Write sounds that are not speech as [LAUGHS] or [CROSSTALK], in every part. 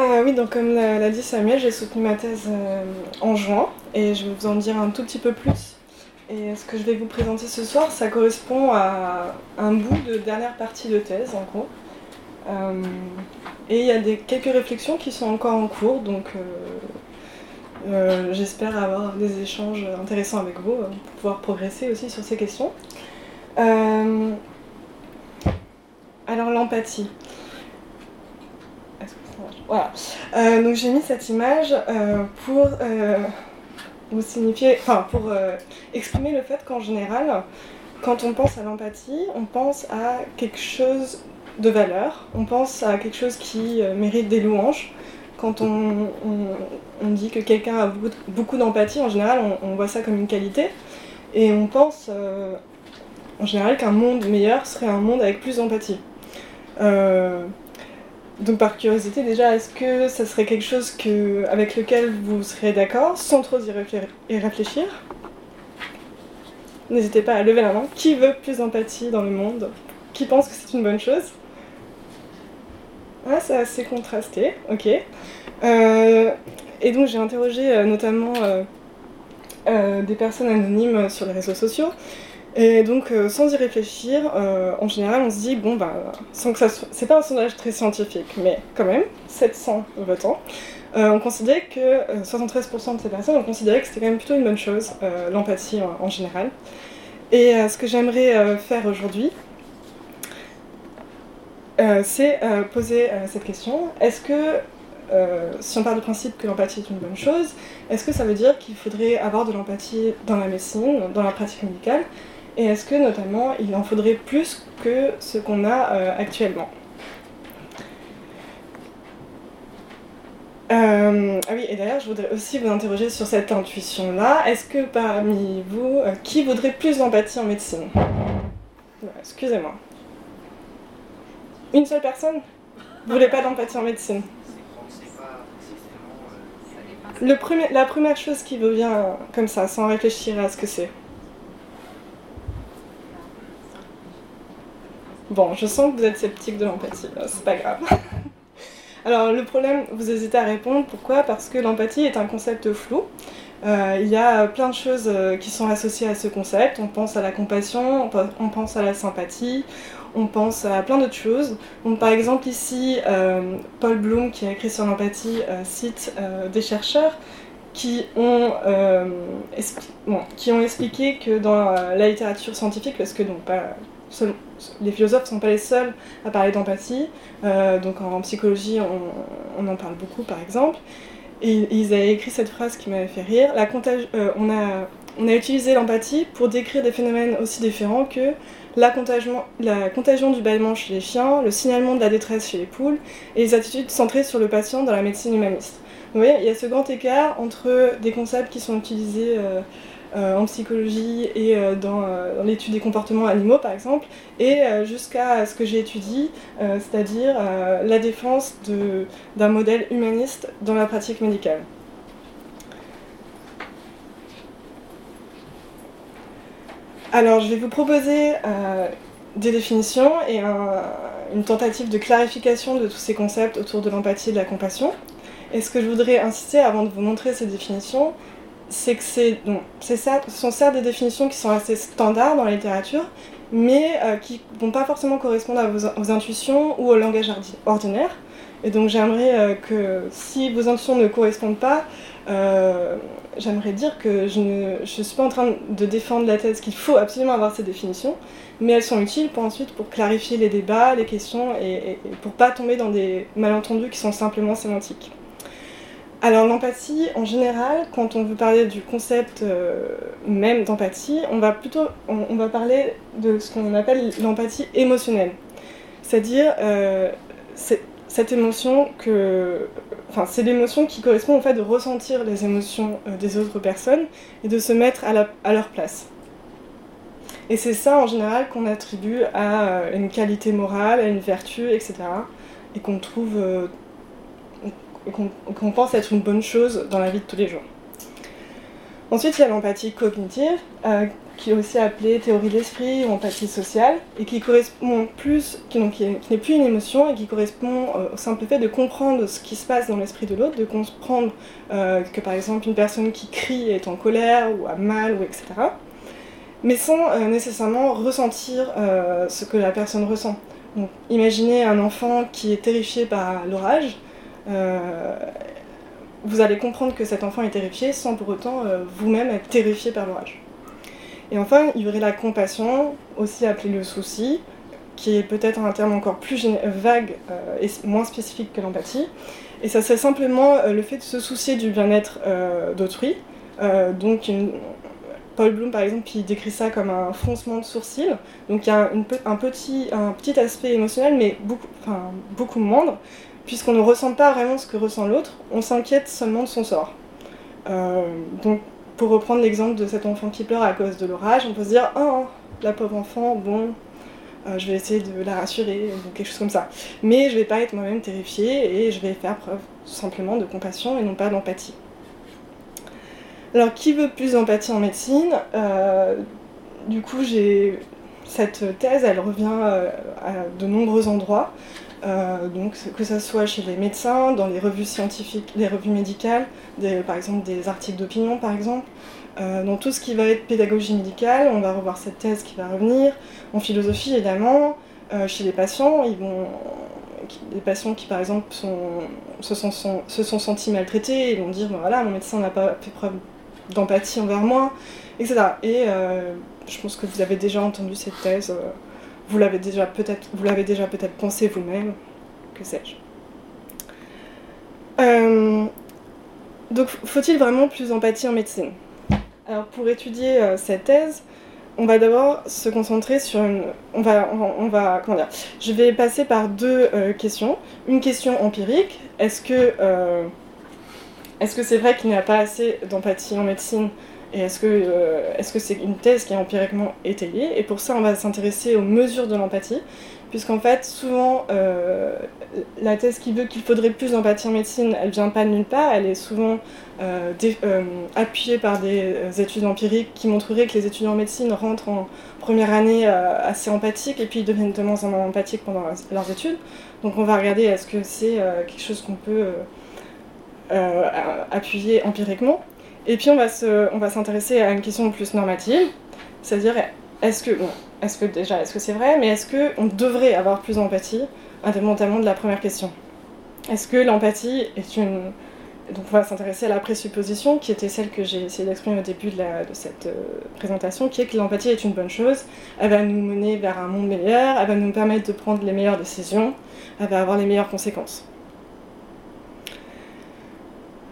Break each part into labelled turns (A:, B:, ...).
A: Euh, oui, donc comme l'a dit Samuel, j'ai soutenu ma thèse euh, en juin et je vais vous en dire un tout petit peu plus. Et ce que je vais vous présenter ce soir, ça correspond à un bout de dernière partie de thèse en gros. Euh, et il y a quelques réflexions qui sont encore en cours, donc j'espère avoir des échanges intéressants avec vous pour pouvoir progresser aussi sur ces questions. alors l'empathie. Voilà. Euh, donc j'ai mis cette image euh, pour euh, vous signifier, enfin pour exprimer le fait qu'en général, quand on pense à l'empathie, on pense à quelque chose de valeur, on pense à quelque chose qui mérite des louanges. Quand on, dit que quelqu'un a beaucoup, d'empathie, en général, on, voit ça comme une qualité. Et on pense en général qu'un monde meilleur serait un monde avec plus d'empathie. Donc par curiosité déjà, est-ce que ça serait quelque chose avec lequel vous serez d'accord, sans trop y réfléchir? N'hésitez pas à lever la main. Qui veut plus d'empathie dans le monde? Qui pense que c'est une bonne chose? Ah, c'est assez contrasté, ok. Euh, et donc j'ai interrogé euh, notamment euh, des personnes anonymes sur les réseaux sociaux et donc, euh, sans y réfléchir, euh, en général, on se dit, bon, bah, sans que ça soit... C'est pas un sondage très scientifique, mais quand même, 700 votants. Euh, on considérait que 73% de ces personnes ont considéré que c'était quand même plutôt une bonne chose, l'empathie en, général. Et ce que j'aimerais faire aujourd'hui, c'est poser cette question. Est-ce que, si on part du principe que l'empathie est une bonne chose, est-ce que ça veut dire qu'il faudrait avoir de l'empathie dans la médecine, dans la pratique médicale? Et est-ce que notamment il en faudrait plus que ce qu'on a euh, actuellement? Euh, ah oui, et d'ailleurs, je voudrais aussi vous interroger sur cette intuition-là. Est-ce que parmi vous, euh, qui voudrait plus d'empathie en médecine? Excusez-moi. Une seule personne? Vous voulez pas d'empathie en médecine? La première chose qui vous vient comme ça, sans réfléchir à ce que c'est? Bon, je sens que vous êtes sceptique de l'empathie, c'est pas grave. [LAUGHS] Alors le problème, vous hésitez à répondre, pourquoi? Parce que l'empathie est un concept flou. Euh, il y a plein de choses euh, qui sont associées à ce concept. On pense à la compassion, on pense à la sympathie, on pense à plein d'autres choses. Par exemple, ici, euh, Paul Bloom, qui a écrit sur l'empathie, cite des chercheurs qui ont, qui ont expliqué que dans la littérature scientifique, parce que donc pas les philosophes ne sont pas les seuls à parler d'empathie. Euh, donc en, psychologie, on, en parle beaucoup, par exemple. Et, ils avaient écrit cette phrase qui m'avait fait rire. La euh, on, a, utilisé l'empathie pour décrire des phénomènes aussi différents que la contagion, la contagion du bâillement chez les chiens, le signalement de la détresse chez les poules et les attitudes centrées sur le patient dans la médecine humaniste. Vous voyez, il y a ce grand écart entre des concepts qui sont utilisés euh, en psychologie et euh, dans, dans l'étude des comportements animaux par exemple, et jusqu'à ce que j'ai étudié, c'est-à-dire la défense d'un modèle humaniste dans la pratique médicale. Alors, je vais vous proposer des définitions et une tentative de clarification de tous ces concepts autour de l'empathie et de la compassion. Et ce que je voudrais insister avant de vous montrer ces définitions, c'est que c'est, ça, ce sont certes des définitions qui sont assez standards dans la littérature, mais euh, qui vont pas forcément correspondre à vos, intuitions ou au langage ordinaire. Et donc j'aimerais euh, que si vos intuitions ne correspondent pas, euh, j'aimerais dire que je ne je suis pas en train de défendre la thèse qu'il faut absolument avoir ces définitions, mais elles sont utiles pour ensuite pour clarifier les débats, les questions et, et, et pour pas tomber dans des malentendus qui sont simplement sémantiques. Alors l'empathie, en général, quand on veut parler du concept euh, même d'empathie, on va plutôt on, va parler de ce qu'on appelle l'empathie émotionnelle. C'est-à-dire euh, cette émotion que... Enfin, c'est l'émotion qui correspond au fait de ressentir les émotions euh, des autres personnes et de se mettre à, à leur place. Et c'est ça, en général, qu'on attribue à une qualité morale, à une vertu, etc. Et qu'on trouve et qu'on pense être une bonne chose dans la vie de tous les jours. Ensuite, il y a l'empathie cognitive, euh, qui est aussi appelée théorie de l'esprit ou empathie sociale, et qui correspond plus, qui, n'est plus une émotion, et qui correspond euh, au simple fait de comprendre ce qui se passe dans l'esprit de l'autre, de comprendre euh, que par exemple une personne qui crie est en colère ou a mal, ou etc. Mais sans nécessairement ressentir ce que la personne ressent. Imaginez un enfant qui est terrifié par l'orage vous allez comprendre que cet enfant est terrifié sans pour autant euh, vous-même être terrifié par l'orage. Et enfin, il y aurait la compassion, aussi appelée le souci, qui est peut-être un terme encore plus vague euh, et moins spécifique que l'empathie. Et ça, c'est simplement euh, le fait de se soucier du bien-être d'autrui. donc, Paul Bloom, par exemple, qui décrit ça comme un froncement de sourcils. Donc, il y a un, petit, un petit aspect émotionnel, mais beaucoup, beaucoup moindre puisqu'on ne ressent pas vraiment ce que ressent l'autre, on s'inquiète seulement de son sort. Euh, donc, pour reprendre l'exemple de cet enfant qui pleure à cause de l'orage, on peut se dire Oh, la pauvre enfant, bon, euh, je vais essayer de la rassurer, ou quelque chose comme ça. Mais je vais pas être moi-même terrifiée et je vais faire preuve simplement de compassion et non pas d'empathie. Alors, qui veut plus d'empathie en médecine? Euh, Du coup, j'ai cette thèse, elle revient à de nombreux endroits. Euh, donc que ce soit chez les médecins, dans les revues scientifiques, les revues médicales, par exemple des articles d'opinion par exemple, euh, dans tout ce qui va être pédagogie médicale, on va revoir cette thèse qui va revenir, en philosophie évidemment, euh, chez les patients, ils les patients qui par exemple se, sont, se sont sentis maltraités, ils vont dire voilà mon médecin n'a pas fait preuve d'empathie envers moi, etc. Et je pense que vous avez déjà entendu cette thèse vous l'avez déjà peut-être, pensé vous-même, que sais-je. Euh, donc, faut-il vraiment plus d'empathie en médecine? Alors, pour étudier euh, cette thèse, on va d'abord se concentrer sur une. On va, comment dire? Je vais passer par deux euh, questions. Une question empirique est-ce que est-ce que c'est vrai qu'il n'y a pas assez d'empathie en médecine? Et est-ce que euh, est-ce que c'est une thèse qui est empiriquement étayée Et pour ça, on va s'intéresser aux mesures de l'empathie, puisqu'en fait, souvent, euh, la thèse qui veut qu'il faudrait plus d'empathie en médecine, elle vient pas nulle part, elle est souvent euh, appuyée par des études empiriques qui montreraient que les étudiants en médecine rentrent en première année assez empathiques et puis deviennent de moins en moins empathiques pendant leurs études. Donc on va regarder est-ce que c'est quelque chose qu'on peut appuyer empiriquement. Et puis on va, s'intéresser à une question plus normative, c'est-à-dire est-ce que, bon, est-ce que déjà, est-ce que c'est vrai, mais est-ce qu'on devrait avoir plus d'empathie, indépendamment de la première question? Est-ce que l'empathie est une... Donc on va s'intéresser à la présupposition, qui était celle que j'ai essayé d'exprimer au début de cette euh, présentation, qui est que l'empathie est une bonne chose, elle va nous mener vers un monde meilleur, elle va nous permettre de prendre les meilleures décisions, elle va avoir les meilleures conséquences.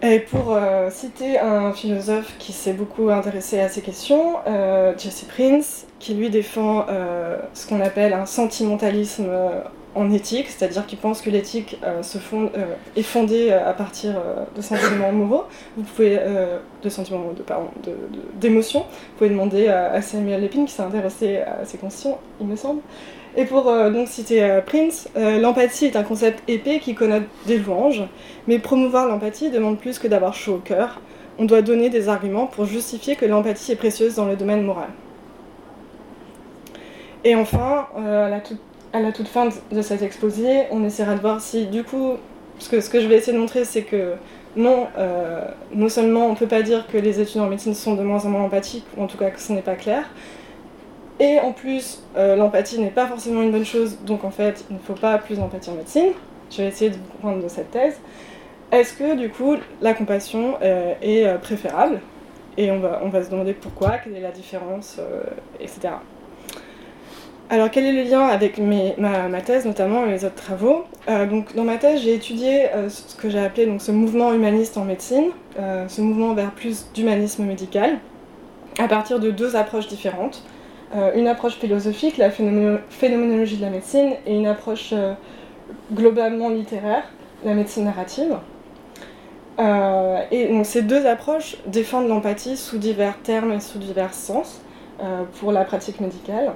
A: Et pour euh, citer un philosophe qui s'est beaucoup intéressé à ces questions, euh, Jesse Prince, qui lui défend euh, ce qu'on appelle un sentimentalisme en éthique, c'est-à-dire qu'il pense que l'éthique est fondée à partir de sentiments moraux, vous pouvez, de sentiments de, pardon, d'émotions. Vous pouvez demander à Samuel Lépine qui s'est intéressé à ces questions, il me semble. Et pour euh, donc citer euh, Prince, euh, l'empathie est un concept épais qui connote des louanges, mais promouvoir l'empathie demande plus que d'avoir chaud au cœur. On doit donner des arguments pour justifier que l'empathie est précieuse dans le domaine moral. Et enfin, à la, toute, fin de cet exposé, on essaiera de voir si du coup, parce que ce que je vais essayer de montrer, c'est que non, non seulement on ne peut pas dire que les étudiants en médecine sont de moins en moins empathiques, ou en tout cas que ce n'est pas clair, et en plus, euh, l'empathie n'est pas forcément une bonne chose, donc en fait, il ne faut pas plus d'empathie en médecine. Je vais essayer de vous prendre de cette thèse. Est-ce que du coup, la compassion euh, est euh, préférable? Et on va, on va se demander pourquoi, quelle est la différence, etc. Alors, quel est le lien avec mes, ma, ma, thèse, notamment, et les autres travaux? Donc, Dans ma thèse, j'ai étudié ce que j'ai appelé donc, ce mouvement humaniste en médecine, ce mouvement vers plus d'humanisme médical, à partir de deux approches différentes. Euh, une approche philosophique, la phénoménologie de la médecine, et une approche euh, globalement littéraire, la médecine narrative. Euh, et donc ces deux approches défendent l'empathie sous divers termes et sous divers sens pour la pratique médicale.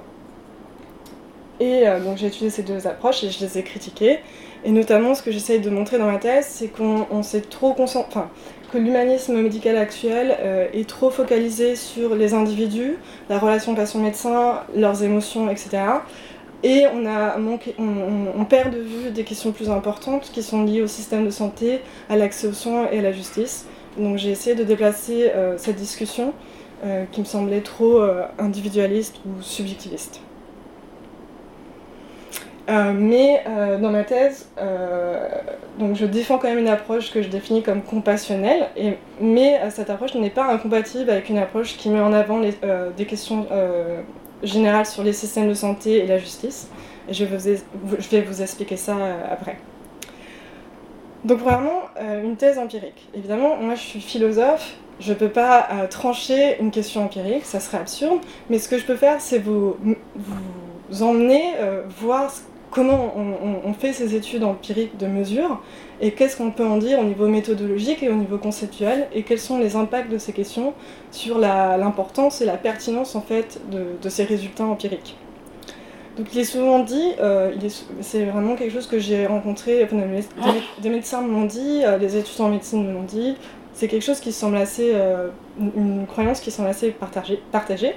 A: Et donc j'ai étudié ces deux approches et je les ai critiquées. Et notamment, ce que j'essaye de montrer dans ma thèse, c'est qu'on s'est trop concentré. Enfin, que l'humanisme médical actuel est trop focalisé sur les individus, la relation patient-médecin, leurs émotions, etc. Et on, a on, perd de vue des questions plus importantes qui sont liées au système de santé, à l'accès aux soins et à la justice. Donc j'ai essayé de déplacer euh, cette discussion euh, qui me semblait trop euh, individualiste ou subjectiviste. Mais dans ma thèse, donc je défends quand même une approche que je définis comme compassionnelle, mais cette approche n'est pas incompatible avec une approche qui met en avant des questions générale sur les systèmes de santé et la justice. Je, vais vous expliquer ça euh, après. Donc vraiment, euh, une thèse empirique. Évidemment, moi je suis philosophe, je ne peux pas euh, trancher une question empirique, ça serait absurde, mais ce que je peux faire, c'est vous, vous emmener voir comment on, fait ces études empiriques de mesure et qu'est-ce qu'on peut en dire au niveau méthodologique et au niveau conceptuel et quels sont les impacts de ces questions sur l'importance et la pertinence en fait de, ces résultats empiriques. Donc il est souvent dit, euh, c'est vraiment quelque chose que j'ai rencontré, des, médecins m'ont dit, euh, les étudiants en médecine me l'ont dit, c'est quelque chose qui semble assez, euh, une croyance qui semble assez partagée.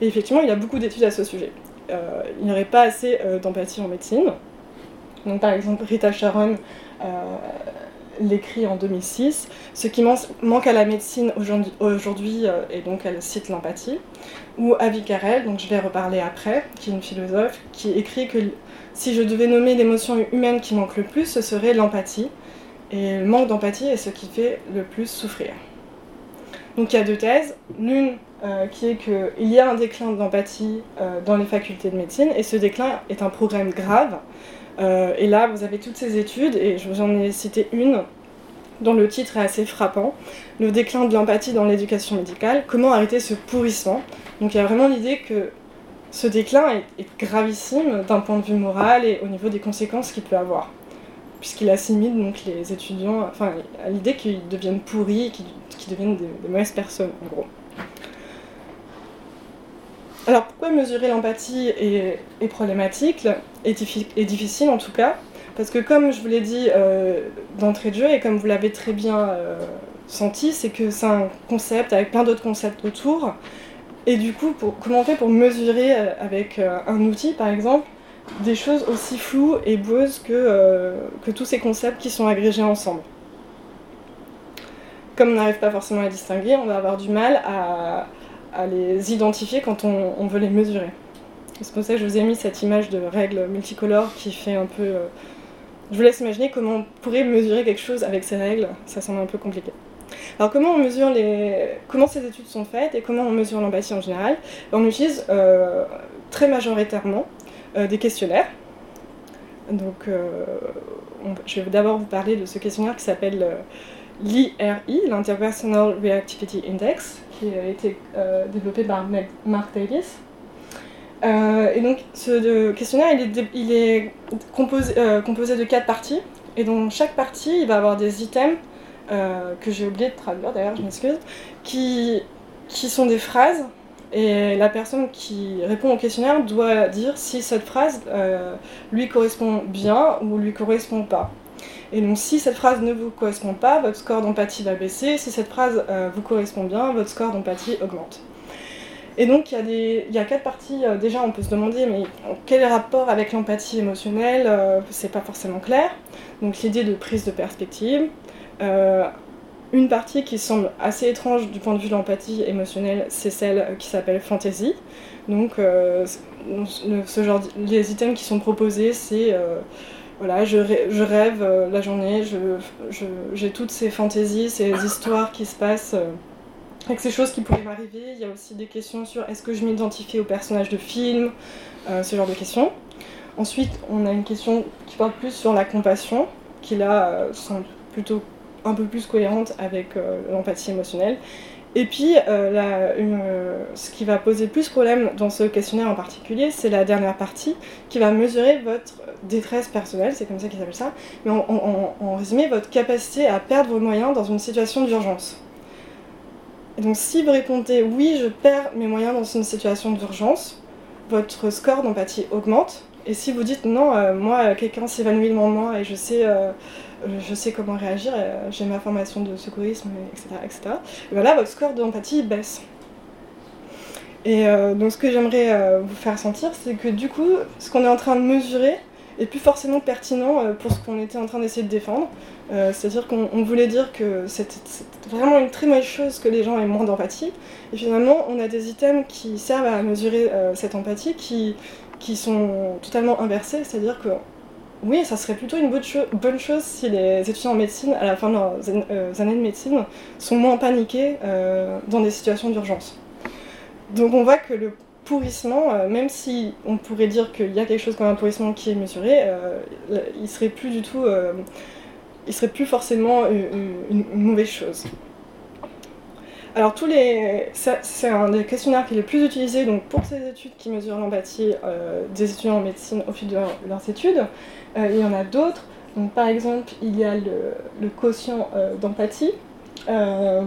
A: Et effectivement, il y a beaucoup d'études à ce sujet. Il n'y aurait pas assez d'empathie en médecine. Donc par exemple, Rita Sharon euh, l'écrit en 2006. Ce qui manque à la médecine aujourd'hui, euh, et donc elle cite l'empathie, ou Avi Carel, donc je vais reparler après, qui est une philosophe, qui écrit que si je devais nommer l'émotion humaine qui manque le plus, ce serait l'empathie. Et le manque d'empathie est ce qui fait le plus souffrir. Donc il y a deux thèses. L'une euh, qui est qu'il y a un déclin d'empathie dans les facultés de médecine, et ce déclin est un problème grave euh, et là, vous avez toutes ces études, et je vous en ai cité une dont le titre est assez frappant, Le déclin de l'empathie dans l'éducation médicale, comment arrêter ce pourrissement? Donc il y a vraiment l'idée que ce déclin est, gravissime d'un point de vue moral et au niveau des conséquences qu'il peut avoir, puisqu'il assimile donc les étudiants enfin, à l'idée qu'ils deviennent pourris, qu'ils deviennent des, des mauvaises personnes en gros. Alors pourquoi mesurer l'empathie est, problématique, est, difficile en tout cas Parce que comme je vous l'ai dit euh, d'entrée de jeu et comme vous l'avez très bien euh, senti, c'est que c'est un concept avec plein d'autres concepts autour. Et du coup, comment on fait pour mesurer euh, avec un outil par exemple des choses aussi floues et boueuses que, que tous ces concepts qui sont agrégés ensemble? Comme on n'arrive pas forcément à distinguer, on va avoir du mal à à les identifier quand on, veut les mesurer. C'est pour ça que je vous ai mis cette image de règle multicolore qui fait un peu... Euh, je vous laisse imaginer comment on pourrait mesurer quelque chose avec ces règles, ça semble un peu compliqué. Alors comment on mesure les... comment ces études sont faites et comment on mesure l'empathie en général? On utilise euh, très majoritairement euh, des questionnaires. Donc je vais d'abord vous parler de ce questionnaire qui s'appelle l'IRI, l'Interpersonal Reactivity Index, qui a été euh, développé par Mark Davis. Euh, et donc ce questionnaire il est, composé, euh, composé, de quatre parties et dans chaque partie il va avoir des items que j'ai oublié de traduire d'ailleurs je m'excuse qui, qui sont des phrases et la personne qui répond au questionnaire doit dire si cette phrase lui correspond bien ou lui correspond pas. Et donc si cette phrase ne vous correspond pas, votre score d'empathie va baisser. Si cette phrase euh, vous correspond bien, votre score d'empathie augmente. Et donc il y, a quatre parties, euh, déjà on peut se demander mais quel est le rapport avec l'empathie émotionnelle euh, C'est pas forcément clair. Donc l'idée de prise de perspective. une partie qui semble assez étrange du point de vue de l'empathie émotionnelle, c'est celle qui s'appelle fantasy. Donc ce genre, les items qui sont proposés, c'est voilà, je, rêve euh, la journée, j'ai toutes ces fantaisies, ces histoires qui se passent euh, avec ces choses qui pourraient m'arriver. Il y a aussi des questions sur est-ce que je m'identifie au personnage de film, euh, ce genre de questions. Ensuite, on a une question qui porte plus sur la compassion, qui là sont plutôt un peu plus cohérente avec l'empathie émotionnelle. Et puis, ce qui va poser plus problème dans ce questionnaire en particulier, c'est la dernière partie qui va mesurer votre détresse personnelle, c'est comme ça qu'ils appellent ça, mais en, résumé, votre capacité à perdre vos moyens dans une situation d'urgence. Donc si vous répondez oui, je perds mes moyens dans une situation d'urgence, votre score d'empathie augmente. Et si vous dites non, euh, moi, quelqu'un s'évanouit devant moi et je sais, euh, je sais comment réagir, j'ai ma formation de secourisme, etc. etc. Et voilà, votre score d'empathie baisse. Et donc ce que j'aimerais vous faire sentir, c'est que du coup, ce qu'on est en train de mesurer est plus forcément pertinent pour ce qu'on était en train d'essayer de défendre. C'est-à-dire qu'on voulait dire que c'était vraiment une très mauvaise chose que les gens aient moins d'empathie. Et finalement, on a des items qui servent à mesurer cette empathie qui, qui sont totalement inversés. C'est-à-dire que oui, ça serait plutôt une bonne chose si les étudiants en médecine, à la fin de leurs euh, années de médecine, sont moins paniqués euh, dans des situations d'urgence. Donc on voit que le pourrissement, euh, même si on pourrait dire qu'il y a quelque chose comme un pourrissement qui est mesuré, il serait plus du tout, il serait plus forcément une mauvaise chose. Alors tous les, c'est un des questionnaires qui est le plus utilisé donc pour ces études qui mesurent l'empathie des étudiants en médecine au fil de leurs études. Euh, il y en a d'autres. Donc par exemple, il y a le, quotient euh, d'empathie. alors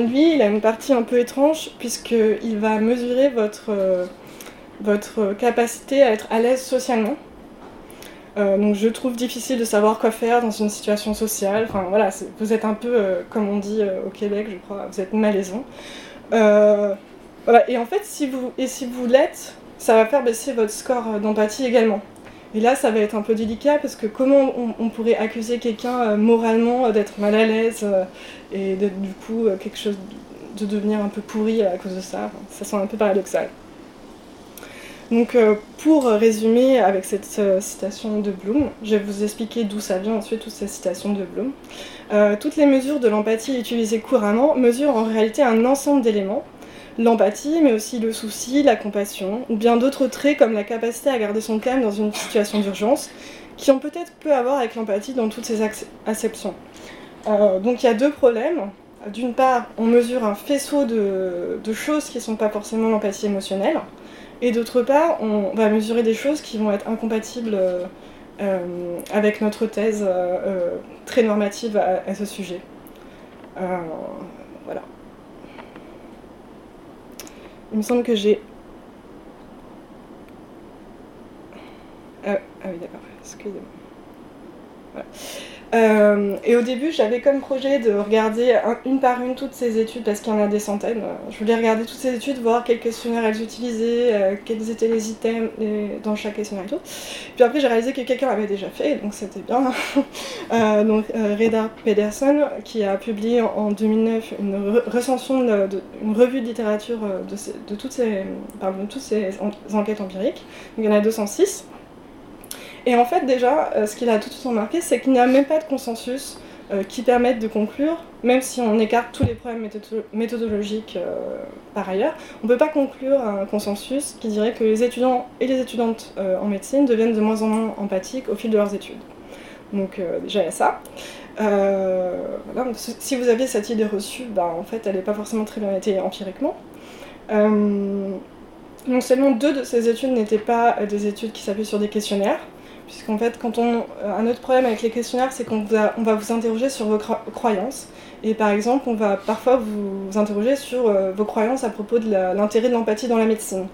A: lui, il a une partie un peu étrange puisqu'il va mesurer votre, votre capacité à être à l'aise socialement. Euh, donc je trouve difficile de savoir quoi faire dans une situation sociale. Enfin voilà, vous êtes un peu, euh, comme on dit euh, au Québec, je crois, vous êtes malaisant. voilà. Et en fait, si vous, si vous l'êtes, ça va faire baisser votre score d'empathie également. Et là, ça va être un peu délicat parce que comment on, pourrait accuser quelqu'un moralement d'être mal à l'aise et d'être du coup quelque chose de devenir un peu pourri à cause de ça. ça sent un peu paradoxal. Donc euh, pour résumer avec cette euh, citation de Bloom, je vais vous expliquer d'où ça vient ensuite toutes ces citations de Bloom. Euh, toutes les mesures de l'empathie utilisées couramment mesurent en réalité un ensemble d'éléments. L'empathie, mais aussi le souci, la compassion, ou bien d'autres traits comme la capacité à garder son calme dans une situation d'urgence, qui ont peut-être peu à voir avec l'empathie dans toutes ses acceptions. donc il y a deux problèmes. D'une part, on mesure un faisceau de, choses qui ne sont pas forcément l'empathie émotionnelle. Et d'autre part, on va mesurer des choses qui vont être incompatibles euh, euh, avec notre thèse euh, très normative à, ce sujet. voilà. Il me semble que j'ai... ah oui, d'accord, excusez-moi. Voilà. Euh, et au début, j'avais comme projet de regarder une par une toutes ces études, parce qu'il y en a des centaines. Je voulais regarder toutes ces études, voir quels questionnaires elles utilisaient, euh, quels étaient les items dans chaque questionnaire et tout. Puis après, j'ai réalisé que quelqu'un l'avait déjà fait, donc c'était bien. [LAUGHS] euh, donc, euh, Reda Pedersen, qui a publié en, 2009 une recension, de, une revue de littérature de toutes ces enquêtes empiriques. Donc, il y en a 206. Et en fait, déjà, euh, ce qu'il a tout de suite remarqué, c'est qu'il n'y a même pas de consensus euh, qui permette de conclure, même si on écarte tous les problèmes méthodologiques euh, par ailleurs, on ne peut pas conclure un consensus qui dirait que les étudiants et les étudiantes en médecine deviennent de moins en moins empathiques au fil de leurs études. Donc déjà, il y a ça. si vous aviez cette idée reçue, bah, en fait, elle n'est pas forcément très bien été empiriquement. non seulement deux de ces études n'étaient pas des études qui s'appuient sur des questionnaires, Puisqu'en fait, quand on, euh, un autre problème avec les questionnaires, c'est qu'on va, on va vous interroger sur vos croyances. Et par exemple, on va parfois vous interroger sur euh, vos croyances à propos de l'intérêt de l'empathie dans la médecine.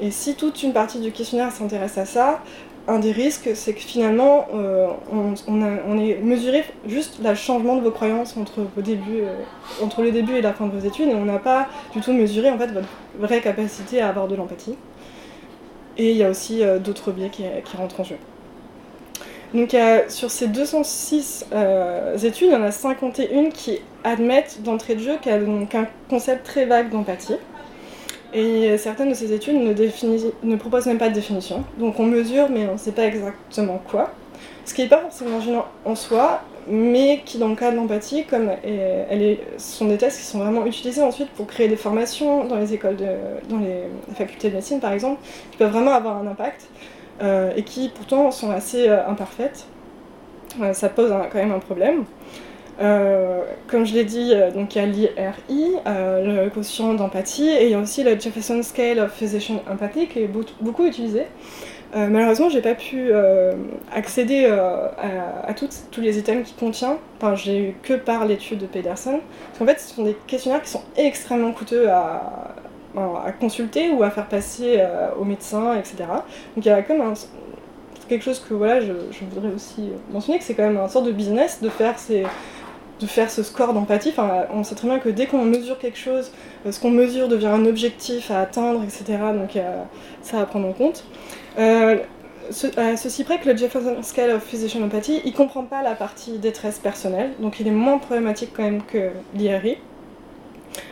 A: Et si toute une partie du questionnaire s'intéresse à ça, un des risques, c'est que finalement, euh, on, on, est mesuré juste le changement de vos croyances entre, le début et la fin de vos études, et on n'a pas du tout mesuré en fait votre vraie capacité à avoir de l'empathie. Et il y a aussi d'autres biais qui rentrent en jeu. Donc sur ces 206 euh, études, il y en a 51 qui admettent d'entrée de jeu qu'il y a donc un concept très vague d'empathie. Et certaines de ces études ne, proposent même pas de définition. Donc on mesure, mais on ne sait pas exactement quoi. Ce qui n'est pas forcément gênant en soi, mais qui dans le cas de l'empathie, comme elle est, ce sont des tests qui sont vraiment utilisés ensuite pour créer des formations dans les écoles, dans les facultés de médecine par exemple, qui peuvent vraiment avoir un impact. Euh, et qui pourtant sont assez euh, imparfaites. Euh, ça pose quand même un problème. comme je l'ai dit, donc il y a l'IRI, le quotient d'empathie, et il y a aussi le Jefferson Scale of Physician Empathy qui est beaucoup utilisé. malheureusement, j'ai pas pu accéder à, tous les items qu'il contient. Enfin, j'ai eu que par l'étude de Pedersen. Parce qu'en fait, ce sont des questionnaires qui sont extrêmement coûteux à, à consulter ou à faire passer euh, au médecin, etc. Donc il y a comme un quelque chose que voilà, je, voudrais aussi mentionner, que c'est quand même un sorte de business de faire, ces, de faire ce score d'empathie. On sait très bien que dès qu'on mesure quelque chose, euh, ce qu'on mesure devient un objectif à atteindre, etc. Donc ça à prendre en compte. Euh, ceci près que le Jefferson Scale of Physician Empathy, il comprend pas la partie détresse personnelle, donc il est moins problématique quand même que l'IRI.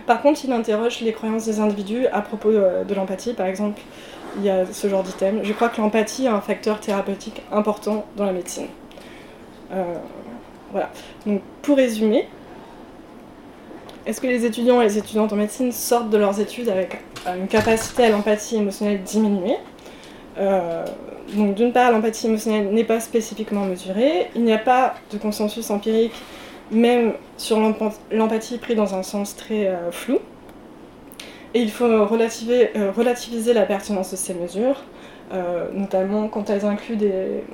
A: Par contre, il interroge les croyances des individus à propos euh, de l'empathie, par exemple, il y a ce genre d'item. Je crois que l'empathie est un facteur thérapeutique important dans la médecine. Euh, voilà. Donc, pour résumer, est-ce que les étudiants et les étudiantes en médecine sortent de leurs études avec une capacité à l'empathie émotionnelle diminuée? Euh, donc d'une part, l'empathie émotionnelle n'est pas spécifiquement mesurée, il n'y a pas de consensus empirique même sur l'empathie pris dans un sens très euh, flou. Et il faut relativiser, euh, relativiser la pertinence de ces mesures, euh, notamment quand elles incluent des,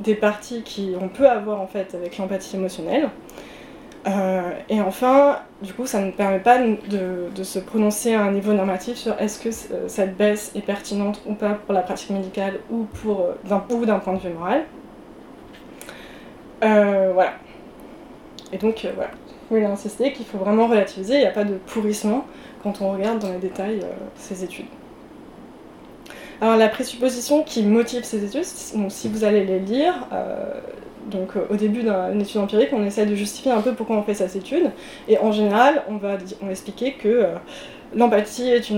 A: des parties qu'on peut avoir en fait avec l'empathie émotionnelle. et enfin, du coup, ça ne permet pas de, de, se prononcer à un niveau normatif sur est-ce que cette baisse est pertinente ou pas pour la pratique médicale ou d'un point de vue moral. voilà. Et donc, voilà, je voulais insister qu'il faut vraiment relativiser, il n'y a pas de pourrissement quand on regarde dans les détails euh, ces études. Alors la présupposition qui motive ces études, si vous allez les lire, euh, donc euh, au début d'une étude empirique, on essaie de justifier un peu pourquoi on fait cette étude, et en général, on va, on expliquer que l'empathie est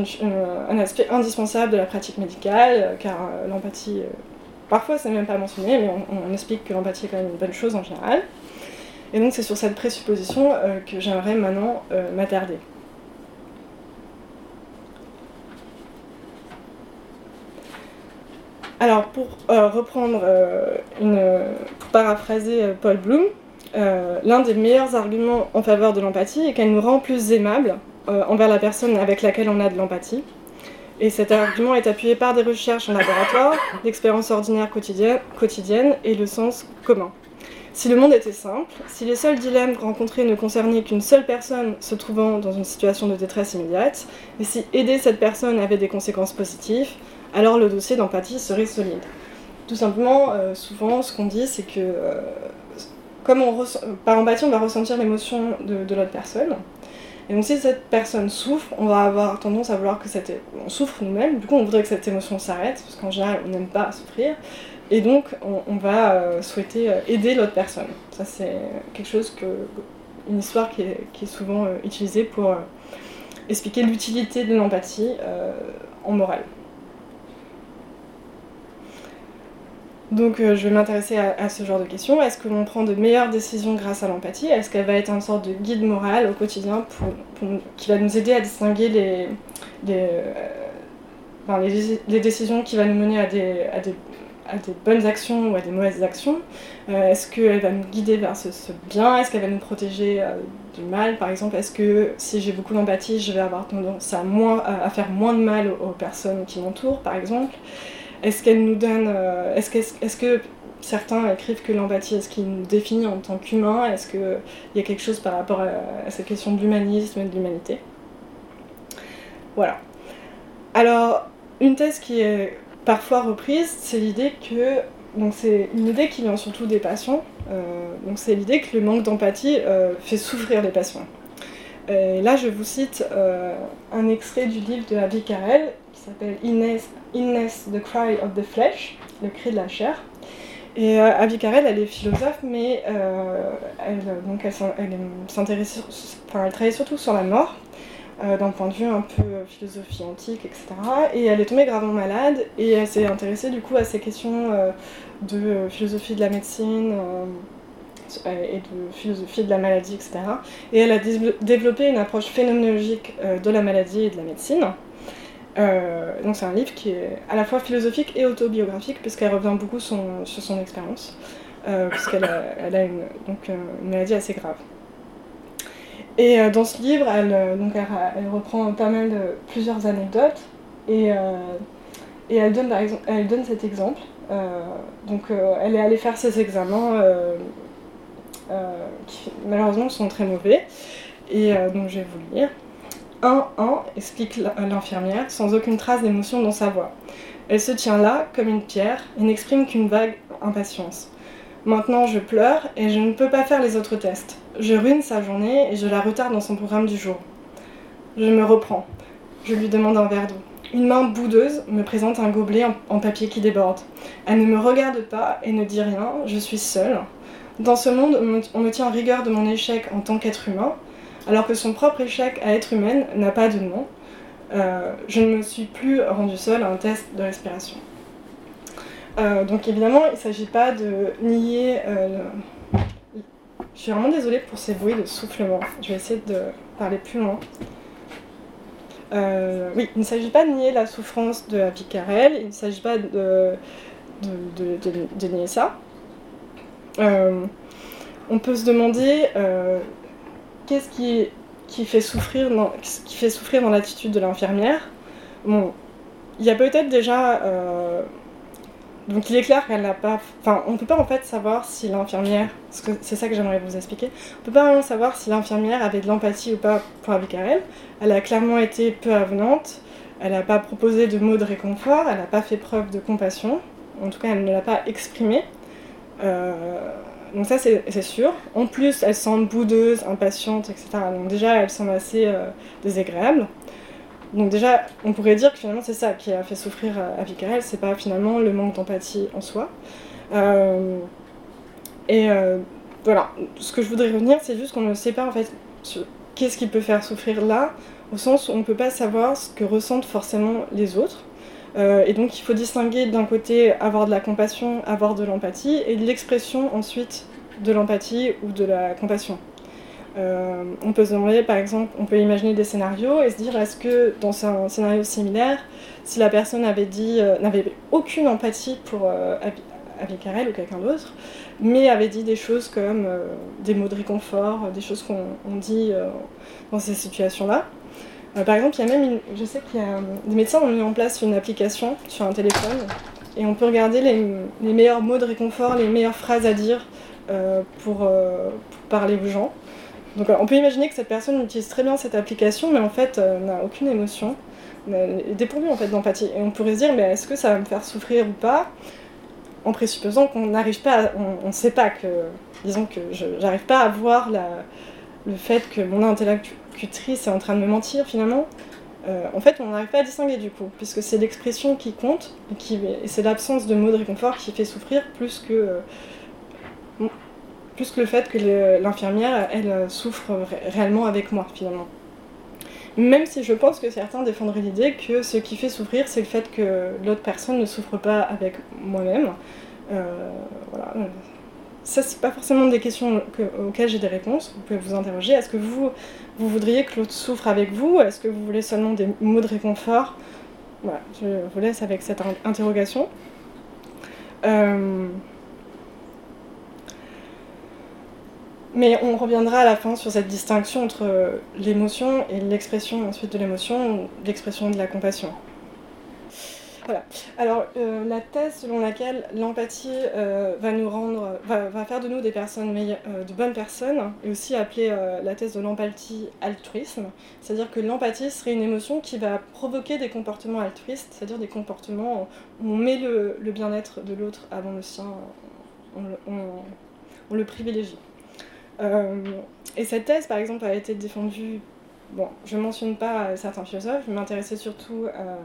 A: un aspect indispensable de la pratique médicale, car l'empathie, parfois c'est même pas mentionné, mais on explique que l'empathie est quand même une bonne chose en général. Et donc c'est sur cette présupposition que j'aimerais maintenant m'attarder. Alors, pour euh, reprendre euh, une. pour paraphraser euh, Paul Bloom, l'un des meilleurs arguments en faveur de l'empathie est qu'elle nous rend plus aimables envers la personne avec laquelle on a de l'empathie. Et cet argument est appuyé par des recherches en laboratoire, l'expérience ordinaire quotidienne et le sens commun. Si le monde était simple, si les seuls dilemmes rencontrés ne concernaient qu'une seule personne se trouvant dans une situation de détresse immédiate, et si aider cette personne avait des conséquences positives, alors le dossier d'empathie serait solide. Tout simplement, euh, souvent, ce qu'on dit, c'est que euh, comme on par empathie, on va ressentir l'émotion de, l'autre personne. Et donc si cette personne souffre, on va avoir tendance à vouloir que cette... On souffre nous-mêmes, du coup on voudrait que cette émotion s'arrête, parce qu'en général on n'aime pas souffrir. Et donc on, va euh, souhaiter aider l'autre personne. Ça c'est quelque chose que... une histoire qui est, souvent utilisée pour expliquer l'utilité de l'empathie en morale. Donc euh, je vais m'intéresser à, ce genre de questions. Est-ce que l'on prend de meilleures décisions grâce à l'empathie? Est-ce qu'elle va être une sorte de guide moral au quotidien qui va nous aider à distinguer les, les, décisions qui vont nous mener à des, bonnes actions ou à des mauvaises actions. Euh, Est-ce qu'elle va nous guider vers ce, bien? Est-ce qu'elle va nous protéger euh, du mal? Par exemple, est-ce que si j'ai beaucoup d'empathie, je vais avoir tendance à, moins, à faire moins de mal aux personnes qui m'entourent, par exemple? Est-ce qu'elle nous donne. Euh, est-ce que, certains écrivent que l'empathie, est-ce qu'il nous définit en tant qu'humain Est-ce qu'il y a quelque chose par rapport à, cette question de l'humanisme et de l'humanité? Voilà. Alors, une thèse qui est parfois reprise, c'est l'idée que. Donc, c'est une idée qui vient surtout des patients. Euh, donc, c'est l'idée que le manque d'empathie euh, fait souffrir les patients. Et là, je vous cite un extrait du livre de Abby Carrel qui s'appelle Inès Illness, The Cry of the Flesh, le cri de la chair. Et euh, Abby Carrel, elle est philosophe, mais euh, elle, donc elle, s'intéresse, enfin, elle travaille surtout sur la mort, euh, d'un point de vue un peu philosophie antique, etc. Et elle est tombée gravement malade, et elle s'est intéressée du coup à ces questions de philosophie de la médecine et de philosophie de la maladie, etc. Et elle a développé une approche phénoménologique de la maladie et de la médecine. Euh, donc c'est un livre qui est à la fois philosophique et autobiographique puisqu'elle revient beaucoup sur son expérience, euh, puisqu'elle a, donc, euh, une, maladie assez grave. Et dans ce livre, elle, donc, elle, reprend pas mal de plusieurs anecdotes et, et elle, donne, elle donne cet exemple. donc elle est allée faire ses examens qui malheureusement sont très mauvais. Et donc je vais vous lire. 1-1, explique l'infirmière, sans aucune trace d'émotion dans sa voix. Elle se tient là, comme une pierre, et n'exprime qu'une vague impatience. Maintenant, je pleure et je ne peux pas faire les autres tests. Je ruine sa journée et je la retarde dans son programme du jour. Je me reprends. Je lui demande un verre d'eau. Une main boudeuse me présente un gobelet en, papier qui déborde. Elle ne me regarde pas et ne dit rien, je suis seule. Dans ce monde, on me tient rigueur de mon échec en tant qu'être humain, alors que son propre échec à être humaine n'a pas de nom. Euh, je ne me suis plus rendue seule à un test de respiration. Euh, donc évidemment, il ne s'agit pas de nier... Euh, je suis vraiment désolée pour ces bruits de soufflement. Je vais essayer de parler plus loin. oui, il ne s'agit pas de nier la souffrance de Happy Carrel, il ne s'agit pas de, de, nier ça. on peut se demander qu'est-ce qui qui fait souffrir dans, qui fait souffrir dans l'attitude de l'infirmière? Bon, il y a peut-être déjà. Donc il est clair qu'elle n'a pas. Enfin, on ne peut pas en fait savoir si l'infirmière. C'est ça que j'aimerais vous expliquer. On ne peut pas vraiment savoir si l'infirmière avait de l'empathie ou pas pour elle. Elle a clairement été peu avenante. Elle n'a pas proposé de mots de réconfort. Elle n'a pas fait preuve de compassion. En tout cas, elle ne l'a pas exprimé. Euh, donc ça c'est sûr. En plus, elle semble boudeuse, impatiente, etc. Donc déjà, elle semble assez euh, désagréable. Donc déjà, on pourrait dire que finalement c'est ça qui a fait souffrir à euh, c'est pas finalement le manque d'empathie en soi. Euh, et voilà, ce que je voudrais revenir, c'est juste qu'on ne sait pas en fait qu'est-ce qui peut faire souffrir là, au sens où on ne peut pas savoir ce que ressentent forcément les autres. Euh, et donc il faut distinguer d'un côté avoir de la compassion, avoir de l'empathie, et l'expression ensuite de l'empathie ou de la compassion. Euh, on peut se demander, par exemple, on peut imaginer des scénarios et se dire est-ce que dans un scénario similaire, si la personne avait dit euh, n'avait aucune empathie pour avec Karel ou quelqu'un d'autre, mais avait dit des choses comme des mots de réconfort, des choses qu'on dit dans ces situations-là, euh, par exemple, il y a même, je sais qu'il y a des médecins ont mis en place une application sur un téléphone et on peut regarder les, meilleurs mots de réconfort, les meilleures phrases à dire euh, euh, pour, parler aux gens. Donc on peut imaginer que cette personne utilise très bien cette application, mais en fait n'a aucune émotion, est dépourvue en fait d'empathie. Et on pourrait se dire, mais est-ce que ça va me faire souffrir ou pas En présupposant qu'on n'arrive pas, on ne sait pas que, disons que je n'arrive pas à voir le fait que mon interlocutrice est en train de me mentir finalement, euh, en fait on n'arrive pas à distinguer du coup, puisque c'est l'expression qui compte, et, c'est l'absence de mots de réconfort qui fait souffrir plus que, euh, plus que le fait que l'infirmière, elle, euh, souffre réellement avec moi finalement. Même si je pense que certains défendraient l'idée que ce qui fait souffrir, c'est le fait que l'autre personne ne souffre pas avec moi-même. voilà ça, c'est pas forcément des questions auxquelles j'ai des réponses. Vous pouvez vous interroger. Est-ce que vous, vous voudriez que l'autre souffre avec vous? Est-ce que vous voulez seulement des mots de réconfort? Voilà, je vous laisse avec cette interrogation. Euh, mais on reviendra à la fin sur cette distinction entre l'émotion et l'expression ensuite de l'émotion, l'expression de la compassion. Voilà. Alors, euh, la thèse selon laquelle l'empathie euh, va nous rendre, va, faire de nous des personnes euh, de bonnes personnes, est aussi appelée la thèse de l'empathie altruisme. C'est-à-dire que l'empathie serait une émotion qui va provoquer des comportements altruistes, c'est-à-dire des comportements où on met le, bien-être de l'autre avant le sien, on, le privilégie. Et cette thèse, par exemple, a été défendue. Bon, je ne mentionne pas certains philosophes, je m'intéressais surtout à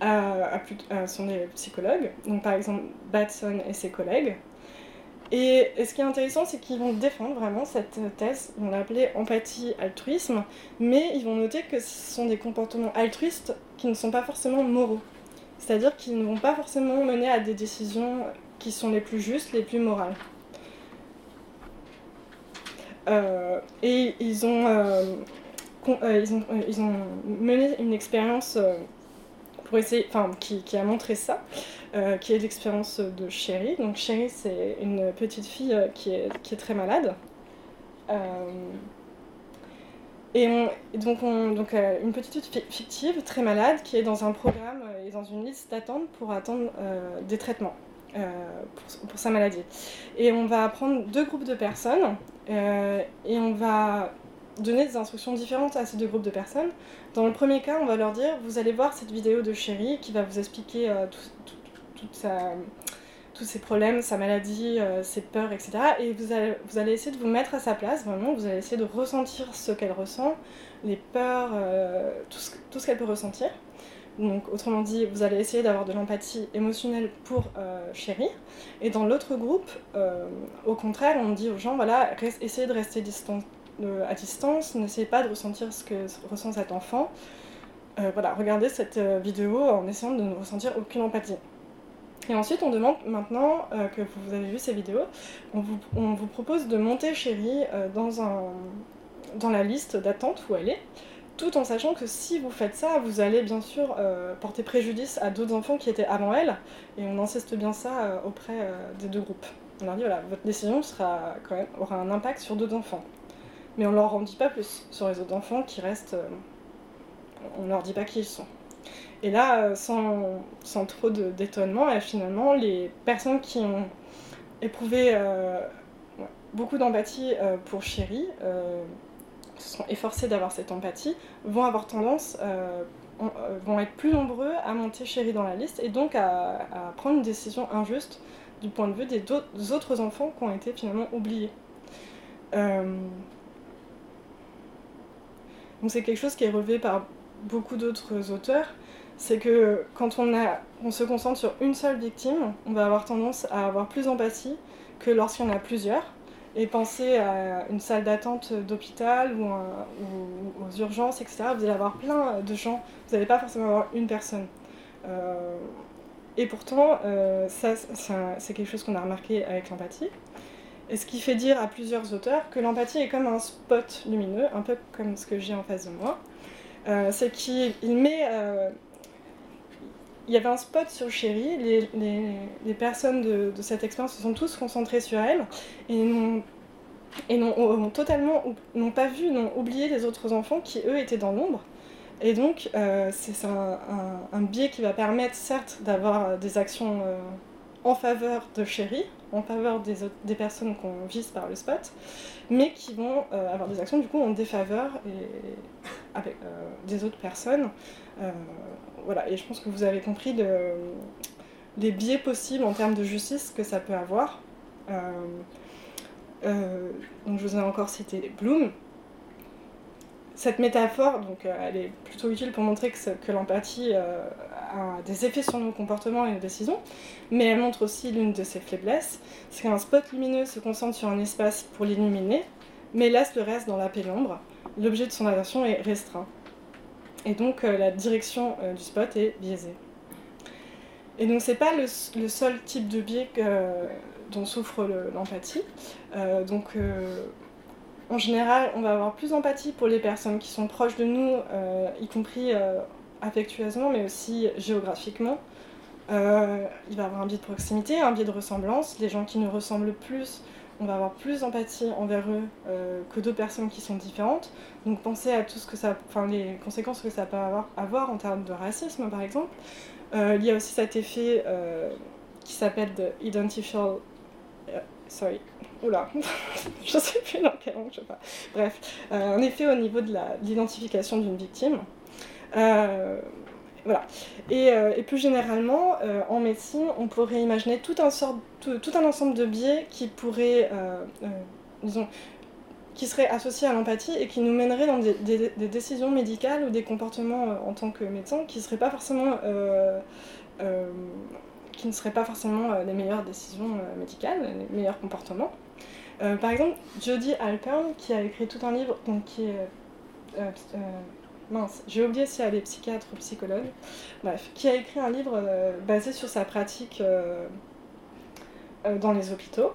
A: à, sont des psychologues, donc par exemple Batson et ses collègues. Et, ce qui est intéressant, c'est qu'ils vont défendre vraiment cette thèse, ils vont l'appeler empathie altruisme, mais ils vont noter que ce sont des comportements altruistes qui ne sont pas forcément moraux. C'est-à-dire qu'ils ne vont pas forcément mener à des décisions qui sont les plus justes, les plus morales. Euh, et ils ont, euh, euh, ils, ont, mené une expérience qui, a montré ça, qui est l'expérience de Chérie. Donc Chérie, c'est une petite fille qui est, très malade. Et donc, on, donc une petite fille fictive, très malade, qui est dans un programme et dans une liste d'attente pour attendre des traitements pour, pour, sa maladie. Et on va prendre deux groupes de personnes et on va donner des instructions différentes à ces deux groupes de personnes. Dans le premier cas, on va leur dire vous allez voir cette vidéo de Chéri qui va vous expliquer toute sa tous ses problèmes, sa maladie, euh, ses peurs, etc. Et vous allez, essayer de vous mettre à sa place, vraiment, vous allez essayer de ressentir ce qu'elle ressent, les peurs, euh, tout tout ce qu'elle peut ressentir. Donc, autrement dit, vous allez essayer d'avoir de l'empathie émotionnelle pour euh. Et dans l'autre groupe, euh, au contraire, on dit aux gens voilà, essayez de rester distant, à distance, n'essayez pas de ressentir ce que ressent cet enfant. voilà, regardez cette vidéo en essayant de ne ressentir aucune empathie. Et ensuite, on demande maintenant euh, que vous avez vu ces vidéos, on vous, propose de monter Chérie euh, dans la liste d'attente où elle est, tout en sachant que si vous faites ça, vous allez bien sûr euh, porter préjudice à d'autres enfants qui étaient avant elle, et on insiste bien ça auprès des deux groupes. On leur dit voilà, votre décision quand même, aura un impact sur d'autres enfants. Mais on leur en dit pas plus sur les autres enfants qui restent. on leur dit pas qui ils sont. Et là, euh, sans, sans trop d'étonnement, finalement, les personnes qui ont éprouvé euh, beaucoup d'empathie euh, pour Chéri, se sont efforcées d'avoir cette empathie, vont avoir tendance, vont être plus nombreux à monter Chéri dans la liste et donc à, à prendre une décision injuste du point de vue des autres enfants qui ont été finalement oubliés. donc c'est quelque chose qui est relevé par beaucoup d'autres auteurs c'est que quand on, a, on se concentre sur une seule victime, on va avoir tendance à avoir plus d'empathie que lorsqu'il y en a plusieurs. Et penser à une salle d'attente d'hôpital ou, aux urgences, etc. Vous allez avoir plein de gens, vous n'allez pas forcément avoir une personne. Euh, et pourtant, euh, ça, c'est quelque chose qu'on a remarqué avec l'empathie. Et ce qui fait dire à plusieurs auteurs que l'empathie est comme un spot lumineux, un peu comme ce que j'ai en face de moi. Euh, c'est qu'il met il y avait un spot sur Chérie, les, personnes de, cette expérience se sont tous concentrées sur elle et n'ont n'ont totalement n'ont pas vu, n'ont oublié les autres enfants qui eux étaient dans l'ombre. Et donc euh, c'est un, biais qui va permettre certes d'avoir des actions euh, en faveur de Chérie, en faveur des, personnes qu'on vise par le spot, mais qui vont euh, avoir des actions du coup en défaveur des autres personnes voilà, et je pense que vous avez compris les biais possibles en termes de justice que ça peut avoir. Euh, euh, je vous ai encore cité Bloom. Cette métaphore, donc, euh, elle est plutôt utile pour montrer que, l'empathie a des effets sur nos comportements et nos décisions, mais elle montre aussi l'une de ses faiblesses, c'est qu'un spot lumineux se concentre sur un espace pour l'illuminer, mais laisse le reste dans la pénombre. L'objet de son attention est restreint. Et donc euh, la direction euh, du spot est biaisée. Et donc c'est pas le, seul type de biais dont souffre l'empathie. Euh, donc en général, on va avoir plus d'empathie pour les personnes qui sont proches de nous, y compris affectueusement, mais aussi géographiquement. il va y avoir un biais de proximité, un biais de ressemblance. Les gens qui nous ressemblent plus on va avoir plus d'empathie envers eux euh, que d'autres personnes qui sont différentes. Donc pensez à tout ce que ça, enfin les conséquences que ça peut avoir, en termes de racisme par exemple. Euh, il y a aussi cet effet euh, qui s'appelle de identifiable, sorry, oula, [LAUGHS] je sais plus dans quel langue, je sais pas. Bref, un effet au niveau de l'identification d'une victime. Euh, et, plus généralement, euh, en médecine, on pourrait imaginer tout un, ensemble de biais qui pourraient, euh, disons, qui seraient associés à l'empathie et qui nous mèneraient dans des, décisions médicales ou des comportements en tant que médecin qui seraient pas forcément ne seraient pas forcément les meilleures décisions médicales, les meilleurs comportements. par exemple, Jodie Alpern, qui a écrit tout un livre qui est mince, j'ai oublié si elle est psychiatre ou psychologue, bref, qui a écrit un livre euh, basé sur sa pratique euh, euh, dans les hôpitaux.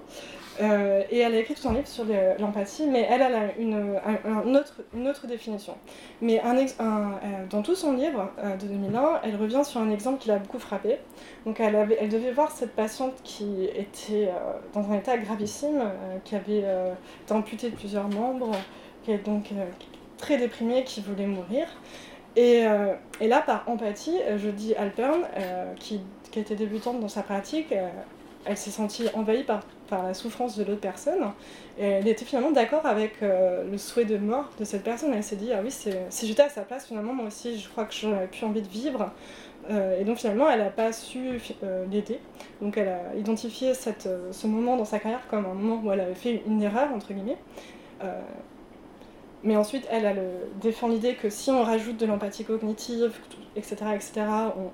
A: et elle a écrit tout un livre sur l'empathie, mais elle, a une, autre, définition. Mais dans tout son livre de 2001, elle revient sur un exemple qui l'a beaucoup frappé. Donc elle, devait voir cette patiente qui était dans un état gravissime, qui avait été amputée de plusieurs membres, qui, donc, très déprimée qui voulait mourir. Et, euh, et là, par empathie, euh, je dis Alpern, euh, qui, qui, était débutante dans sa pratique, elle s'est sentie envahie par, par la souffrance de l'autre personne. Et elle était finalement d'accord avec le souhait de mort de cette personne. Elle s'est dit, ah oui, si j'étais à sa place, finalement, moi aussi, je crois que j'aurais plus envie de vivre. Et donc finalement, elle n'a pas su l'aider. Donc elle a identifié cette, ce moment dans sa carrière comme un moment où elle avait fait une erreur, entre guillemets. Mais ensuite, elle, a défend l'idée que si on rajoute de l'empathie cognitive, etc., etc.,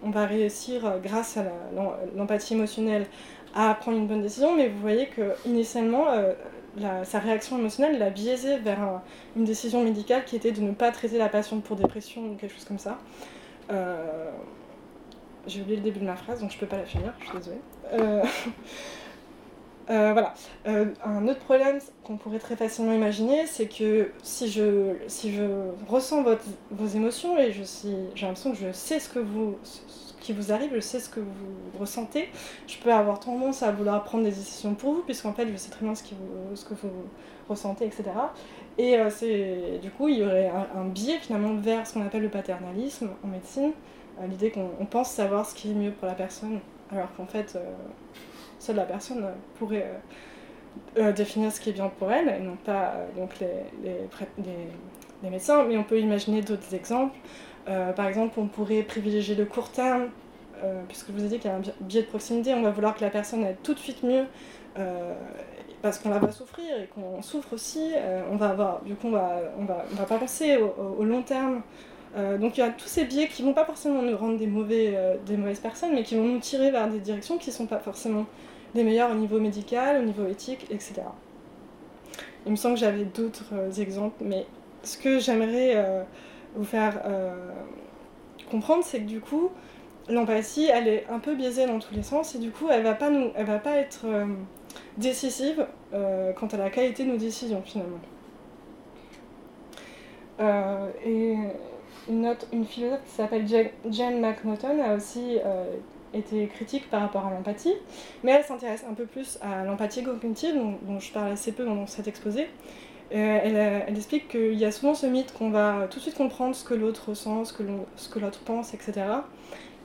A: on, va réussir, grâce à l'empathie émotionnelle, à prendre une bonne décision, mais vous voyez que initialement, euh, sa réaction émotionnelle l'a biaisé vers une décision médicale qui était de ne pas traiter la patiente pour dépression ou quelque chose comme ça. Euh, j'ai oublié le début de ma phrase, donc je peux pas la finir, je suis désolée. Euh, [LAUGHS] voilà. un autre problème qu'on pourrait très facilement imaginer, c'est que si je, si je ressens vos émotions et j'ai l'impression que je sais ce que vous, vous arrive, je sais ce que vous ressentez. Je peux avoir tendance à vouloir prendre des décisions pour vous, puisqu'en fait, je sais très bien ce, qui vous, ce que vous ressentez, etc. Et euh, c'est du coup, il y aurait un, biais finalement vers ce qu'on appelle le paternalisme en médecine, euh, l'idée qu'on pense savoir ce qui est mieux pour la personne, alors qu'en fait, euh, seule la personne pourrait définir ce qui est bien pour elle, et non pas donc les, médecins, mais on peut imaginer d'autres exemples. Euh, par exemple, on pourrait privilégier le court terme, euh, puisque vous ai dit qu'il y a un biais de proximité, on va vouloir que la personne aille tout de suite mieux, euh, parce qu'on la voit souffrir et qu'on souffre aussi. on va avoir, du coup, on va, on va, on va pas penser au, long terme. donc il y a tous ces biais qui vont pas forcément nous rendre des, mauvais, des mauvaises personnes, mais qui vont nous tirer vers des directions qui sont pas forcément les meilleures au niveau médical, au niveau éthique, etc. Il me semble que j'avais d'autres exemples, mais ce que j'aimerais vous faire euh, comprendre, c'est que du coup, l'empathie, elle est un peu biaisée dans tous les sens et du coup, elle va pas, va pas être euh, décisive euh, quant à la qualité de nos décisions finalement. et une, autre, une philosophe qui s'appelle Jane McNaughton a aussi été critique par rapport à l'empathie, mais elle s'intéresse un peu plus à l'empathie cognitive, dont, je parle assez peu dans cet exposé, euh, elle, explique qu'il y a souvent ce mythe qu'on va tout de suite comprendre ce que l'autre ressent, ce que l'autre pense, etc.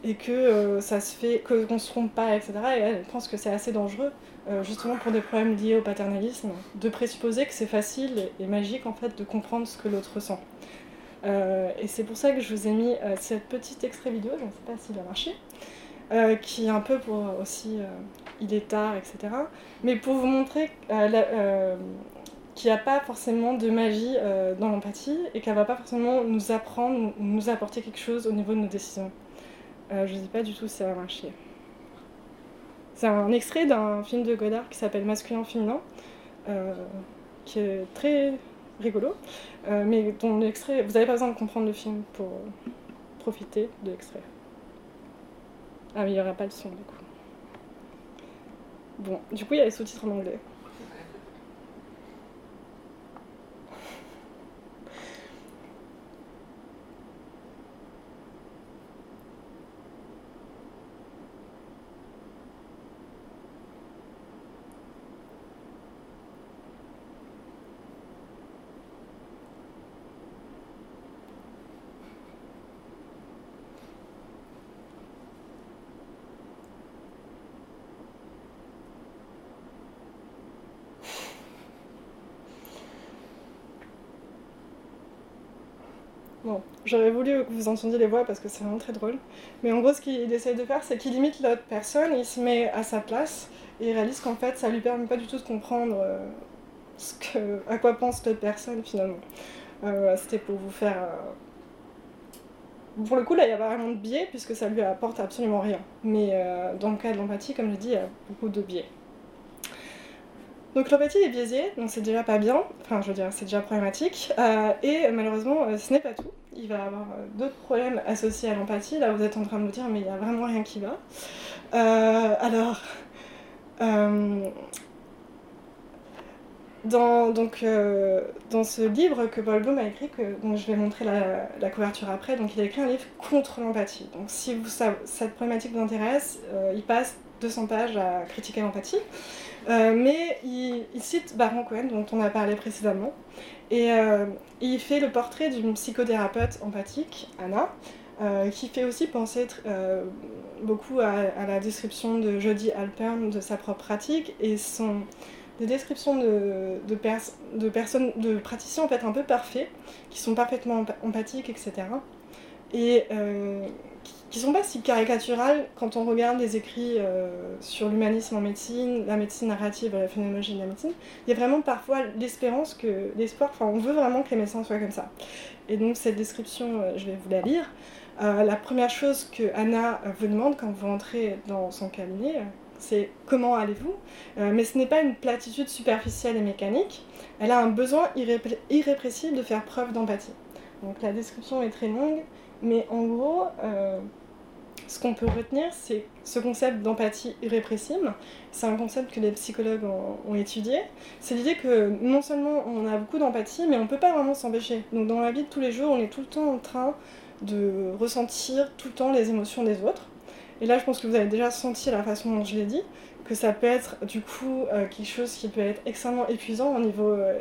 A: Et que euh, ça se fait, qu'on ne se trompe pas, etc. Et elle pense que c'est assez dangereux, euh, justement pour des problèmes liés au paternalisme, de présupposer que c'est facile et, magique en fait de comprendre ce que l'autre ressent. et c'est pour ça que je vous ai mis cette petite extrait vidéo, je ne sais pas s'il a marché, qui est un peu pour aussi, il est tard, etc. Mais pour vous montrer qu'il n'y a pas forcément de magie euh, dans l'empathie et qu'elle va pas forcément nous apprendre ou nous apporter quelque chose au niveau de nos décisions. Euh, je ne sais pas du tout si ça va marcher. C'est un extrait d'un film de Godard qui s'appelle Masculin Féminin, euh, qui est très rigolo, mais dont l'extrait, vous n'avez pas besoin de comprendre le film pour profiter de l'extrait. Ah mais il n'y aura pas le son du coup. Bon, du coup il y a les sous-titres en anglais. Bon, j'aurais voulu que vous entendiez les voix parce que c'est vraiment très drôle. Mais en gros, ce qu'il essaye de faire, c'est qu'il limite l'autre personne, il se met à sa place et il réalise qu'en fait, ça lui permet pas du tout de comprendre euh, ce que, à quoi pense l'autre personne finalement. Euh, C'était pour vous faire. Euh, pour le coup, là, il y a pas vraiment de biais puisque ça lui apporte absolument rien. Mais dans le cas de l'empathie, comme je dis, il y a beaucoup de biais. Donc l'empathie est biaisée, donc c'est déjà pas bien, enfin je veux dire c'est déjà problématique, euh, et malheureusement euh, ce n'est pas tout. Il va y avoir euh, d'autres problèmes associés à l'empathie, là vous êtes en train de vous dire mais il n'y a vraiment rien qui va. alors, dans, donc, dans ce livre que Paul Bloom a écrit, que, dont je vais montrer la, couverture après, donc il a écrit un livre contre l'empathie. Donc si vous, cette problématique vous intéresse, il passe 200 pages à critiquer l'empathie. Euh, mais il, cite Baron Cohen, dont on a parlé précédemment, et euh, il fait le portrait d'une psychothérapeute empathique, Anna, euh, qui fait aussi penser beaucoup à, la description de Jodie Alpern de sa propre pratique et sont des descriptions de, personnes, de praticiens en fait un peu parfaits, qui sont parfaitement empathiques, etc. Et qui sont pas si caricaturales quand on regarde les écrits euh, sur l'humanisme en médecine, la médecine narrative, la phénoménologie de la médecine. Il y a vraiment parfois l'espérance que, l'espoir, enfin on veut vraiment que les médecins soient comme ça. Et donc cette description, euh, je vais vous la lire. Euh, la première chose que Anna vous demande quand vous entrez dans son cabinet, c'est comment allez-vous? Mais ce n'est pas une platitude superficielle et mécanique, elle a un besoin irrépressible de faire preuve d'empathie. Donc la description est très longue, mais en gros, ce qu'on peut retenir, c'est ce concept d'empathie irrépressible. C'est un concept que les psychologues ont, étudié. C'est l'idée que non seulement on a beaucoup d'empathie, mais on ne peut pas vraiment s'empêcher. Donc dans la vie de tous les jours, on est tout le temps en train de ressentir tout le temps les émotions des autres. Et là, je pense que vous avez déjà senti la façon dont je l'ai dit, que ça peut être du coup euh, quelque chose qui peut être extrêmement épuisant au niveau euh,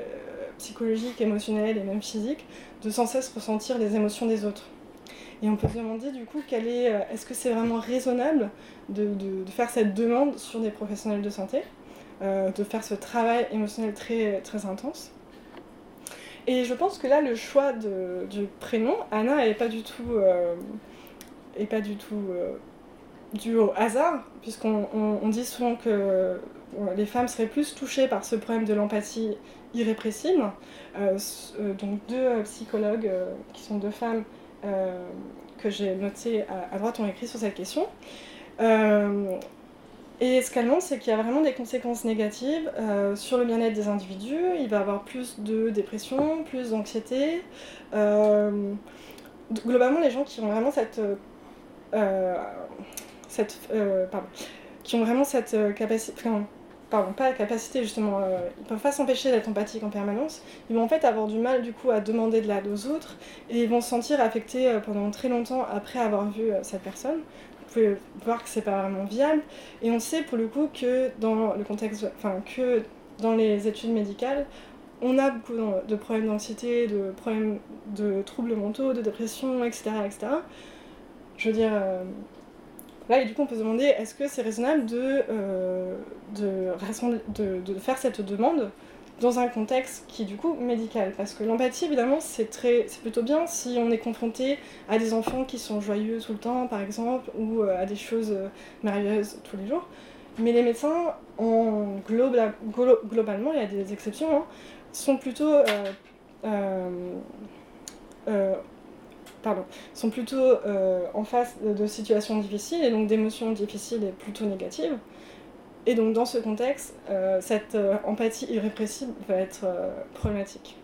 A: psychologique, émotionnel et même physique, de sans cesse ressentir les émotions des autres. Et on peut se demander du coup, est, euh, est-ce que c'est vraiment raisonnable de, faire cette demande sur des professionnels de santé, euh, de faire ce travail émotionnel très, très intense? Et je pense que là, le choix du prénom, Anna, n'est pas du tout, euh, pas du tout dû au hasard, puisqu'on dit souvent que les femmes seraient plus touchées par ce problème de l'empathie irrépressible. donc deux psychologues qui sont deux femmes euh, que j'ai noté à, droite ont écrit sur cette question. Euh, et ce qu'elle montre, c'est qu'il y a vraiment des conséquences négatives euh, sur le bien-être des individus. Il va y avoir plus de dépression, plus d'anxiété. globalement, les gens qui ont vraiment cette, qui ont vraiment cette capacité, pardon, pas la capacité justement, euh, ils peuvent pas s'empêcher d'être empathiques en permanence, ils vont en fait avoir du mal du coup à demander de l'aide aux autres et ils vont se sentir affectés euh, pendant très longtemps après avoir vu euh, cette personne. Vous pouvez voir que c'est pas vraiment viable et on sait pour le coup que dans le contexte, enfin que dans les études médicales, on a beaucoup de problèmes d'anxiété, de problèmes de troubles mentaux, de dépression, etc. etc. Je veux dire, Là, et du coup, on peut se demander est-ce que c'est raisonnable de, euh, faire cette demande dans un contexte qui est du coup médical? Parce que l'empathie, évidemment, c'est plutôt bien si on est confronté à des enfants qui sont joyeux tout le temps, par exemple, ou euh, à des choses euh, merveilleuses tous les jours. Mais les médecins, en globalement, il y a des exceptions, hein, sont plutôt pardon, sont plutôt euh, en face de, situations difficiles et donc d'émotions difficiles et plutôt négatives. Et donc dans ce contexte, euh, cette euh, empathie irrépressible va être problématique.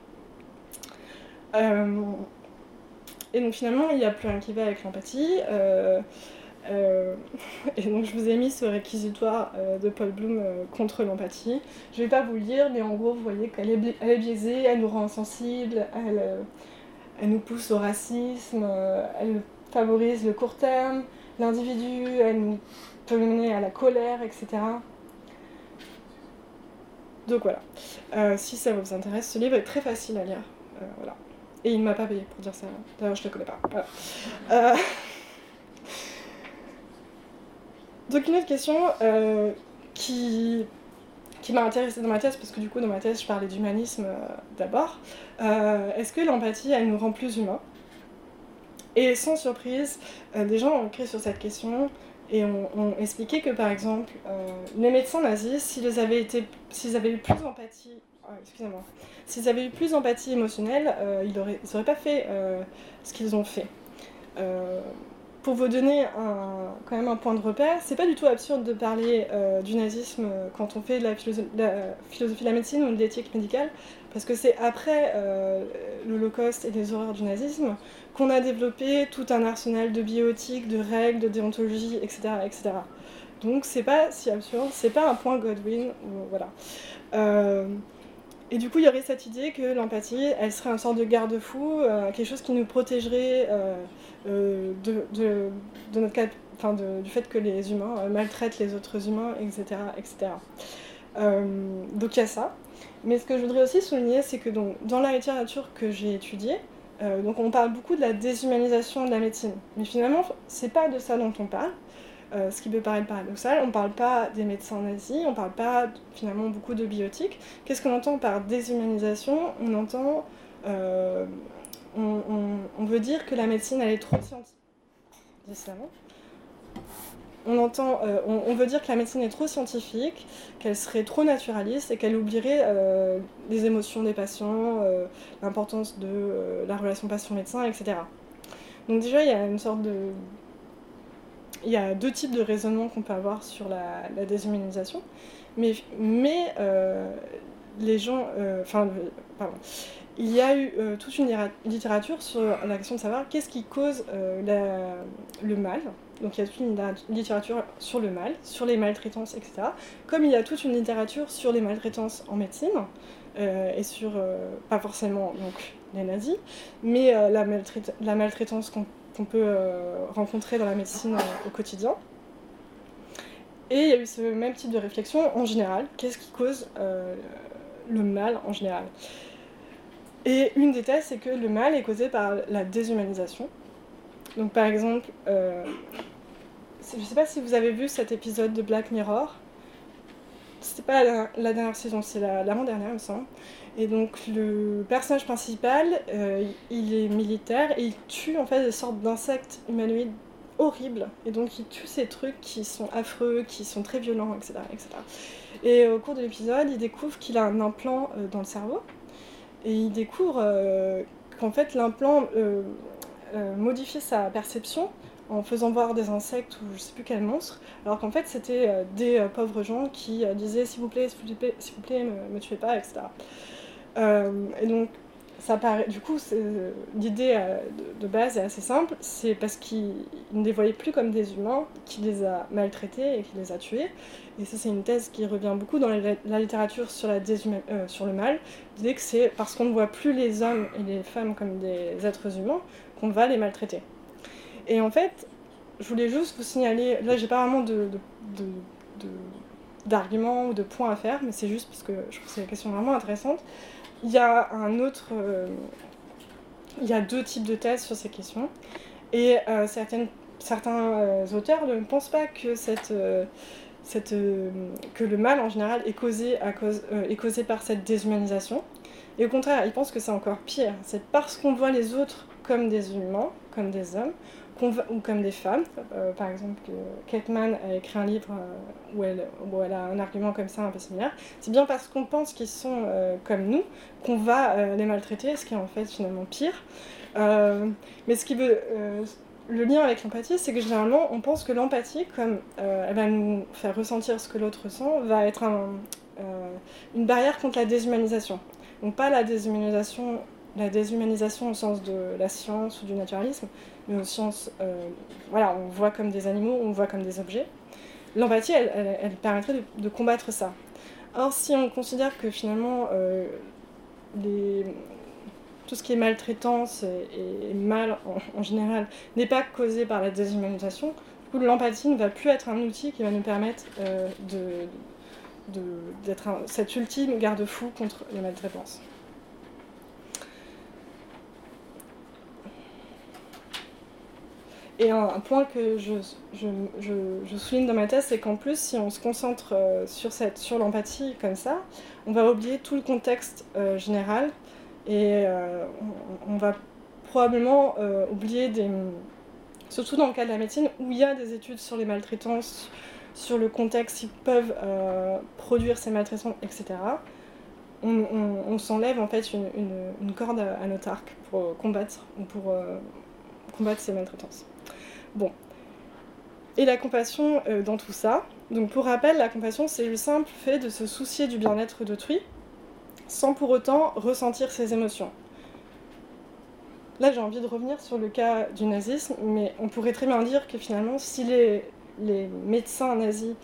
A: et donc finalement, il n'y a plus rien qui va avec l'empathie. et donc je vous ai mis ce réquisitoire de Paul Bloom contre l'empathie. Je ne vais pas vous le lire, mais en gros, vous voyez qu'elle est, est biaisée, elle nous rend insensibles, elle elle nous pousse au racisme, euh, elle favorise le court terme, l'individu, elle nous peut mener à la colère, etc. Donc voilà. Euh, si ça vous intéresse, ce livre est très facile à lire. Euh, voilà. Et il ne m'a pas payé pour dire ça. D'ailleurs, je ne le connais pas. [LAUGHS] Donc une autre question qui qui m'a intéressée dans ma thèse, parce que du coup, dans ma thèse, je parlais d'humanisme euh, d'abord. Euh, est-ce que l'empathie, elle nous rend plus humains? Et sans surprise, euh, des gens ont écrit sur cette question et ont, expliqué que, par exemple, les médecins nazis, s'ils avaient, été, s'ils avaient eu plus d'empathie, oh, excusez-moi, s'ils avaient eu plus d'empathie émotionnelle, ils n'auraient pas fait ce qu'ils ont fait pour vous donner un, quand même un point de repère, c'est pas du tout absurde de parler euh, du nazisme quand on fait de la, philosophie de la médecine ou de l'éthique médicale, parce que c'est après euh, l'Holocauste et les horreurs du nazisme qu'on a développé tout un arsenal de bioéthique, de règles, de déontologie, etc. etc. Donc c'est pas si absurde, c'est pas un point Godwin, voilà. Euh, et du coup, il y aurait cette idée que l'empathie, elle serait un sorte de garde-fou, euh, quelque chose qui nous protégerait euh, euh, de, de, notre enfin du fait que les humains maltraitent les autres humains, etc. etc. donc il y a ça. Mais ce que je voudrais aussi souligner, c'est que donc, dans la littérature que j'ai étudiée, donc on parle beaucoup de la déshumanisation de la médecine. Mais finalement, c'est pas de ça dont on parle. Euh, ce qui peut paraître paradoxal, on ne parle pas des médecins nazis, on ne parle pas finalement beaucoup de biotiques. Qu'est-ce qu'on entend par déshumanisation? On entend. Euh, on, veut dire que la médecine elle est trop scientifique. On, entend, euh, on, veut dire que la médecine est trop scientifique, qu'elle serait trop naturaliste et qu'elle oublierait les émotions des patients, l'importance de la relation patient-médecin, etc. Donc déjà, il y a une sorte de, il y a deux types de raisonnements qu'on peut avoir sur la, déshumanisation, mais, mais euh, les gens, euh, enfin, pardon, il y a eu euh, toute une littérature sur la question de savoir qu'est-ce qui cause le mal. Donc il y a toute une littérature sur le mal, sur les maltraitances, etc. Comme il y a toute une littérature sur les maltraitances en médecine, et sur, pas forcément donc, les nazis, mais la, la maltraitance qu'on qu'on peut euh, rencontrer dans la médecine euh, au quotidien. Et il y a eu ce même type de réflexion en général. Qu'est-ce qui cause euh, le mal en général? Et une des thèses, c'est que le mal est causé par la déshumanisation. Donc par exemple, je ne sais pas si vous avez vu cet épisode de Black Mirror. C'était pas la, dernière saison, c'est l'avant-dernière, il me semble. Et donc le personnage principal, euh, il est militaire et il tue en fait des sortes d'insectes humanoïdes horribles. Et donc il tue ces trucs qui sont affreux, qui sont très violents, etc. etc. Et au cours de l'épisode, il découvre qu'il a un implant euh, dans le cerveau. Et il découvre euh, qu'en fait l'implant modifie sa perception en faisant voir des insectes ou je sais plus quel monstre, alors qu'en fait c'était des pauvres gens qui disaient s'il vous plaît, s'il vous plaît, s'il vous plaît, me, me tuez pas, etc. Euh, et donc, ça paraît, du coup, l'idée euh, de, base est assez simple, c'est parce qu'il ne les voyait plus comme des humains, qu'il les a maltraités et qu'il les a tués. Et ça, c'est une thèse qui revient beaucoup dans la, littérature sur, la euh, sur le mal. L'idée que c'est parce qu'on ne voit plus les hommes et les femmes comme des êtres humains qu'on va les maltraiter. Et en fait, je voulais juste vous signaler, là, j'ai pas vraiment de, d'arguments ou de points à faire, mais c'est juste parce que je trouve que c'est une question vraiment intéressante. Il y a un autre. Euh, il y a deux types de thèses sur ces questions. Et euh, certains euh, auteurs ne pensent pas que, le mal en général est causé par cette déshumanisation. Et au contraire, ils pensent que c'est encore pire. C'est parce qu'on voit les autres comme des humains, comme des hommes, ou comme des femmes. Euh, par exemple, Kate Mann a écrit un livre euh, où, elle, a un argument comme ça un peu similaire. C'est bien parce qu'on pense qu'ils sont euh, comme nous qu'on va les maltraiter, ce qui est en fait finalement pire. mais ce qui veut. le lien avec l'empathie, c'est que généralement, on pense que l'empathie, comme elle va nous faire ressentir ce que l'autre ressent, va être un, une barrière contre la déshumanisation. Donc pas la déshumanisation la déshumanisation au sens de la science ou du naturalisme, au sens, euh, voilà, on voit comme des animaux, on voit comme des objets. L'empathie, elle, permettrait de, combattre ça. Or, si on considère que finalement, euh, tout ce qui est maltraitance et, mal en, général n'est pas causé par la déshumanisation, l'empathie ne va plus être un outil qui va nous permettre euh, d'être cet ultime garde-fou contre les maltraitances. Et un, point que je, souligne dans ma thèse, c'est qu'en plus, si on se concentre euh, sur, l'empathie comme ça, on va oublier tout le contexte euh, général et euh, on, va probablement oublier des. Surtout dans le cas de la médecine, où il y a des études sur les maltraitances, sur le contexte qui peuvent produire ces maltraitances, etc. On, s'enlève en fait une, corde à, notre arc combattre, pour combattre ces maltraitances. Bon. Et la compassion euh, dans tout ça. Donc pour rappel, la compassion, c'est le simple fait de se soucier du bien-être d'autrui sans pour autant ressentir ses émotions. Là, j'ai envie de revenir sur le cas du nazisme, mais on pourrait très bien dire que finalement, si les, médecins nazis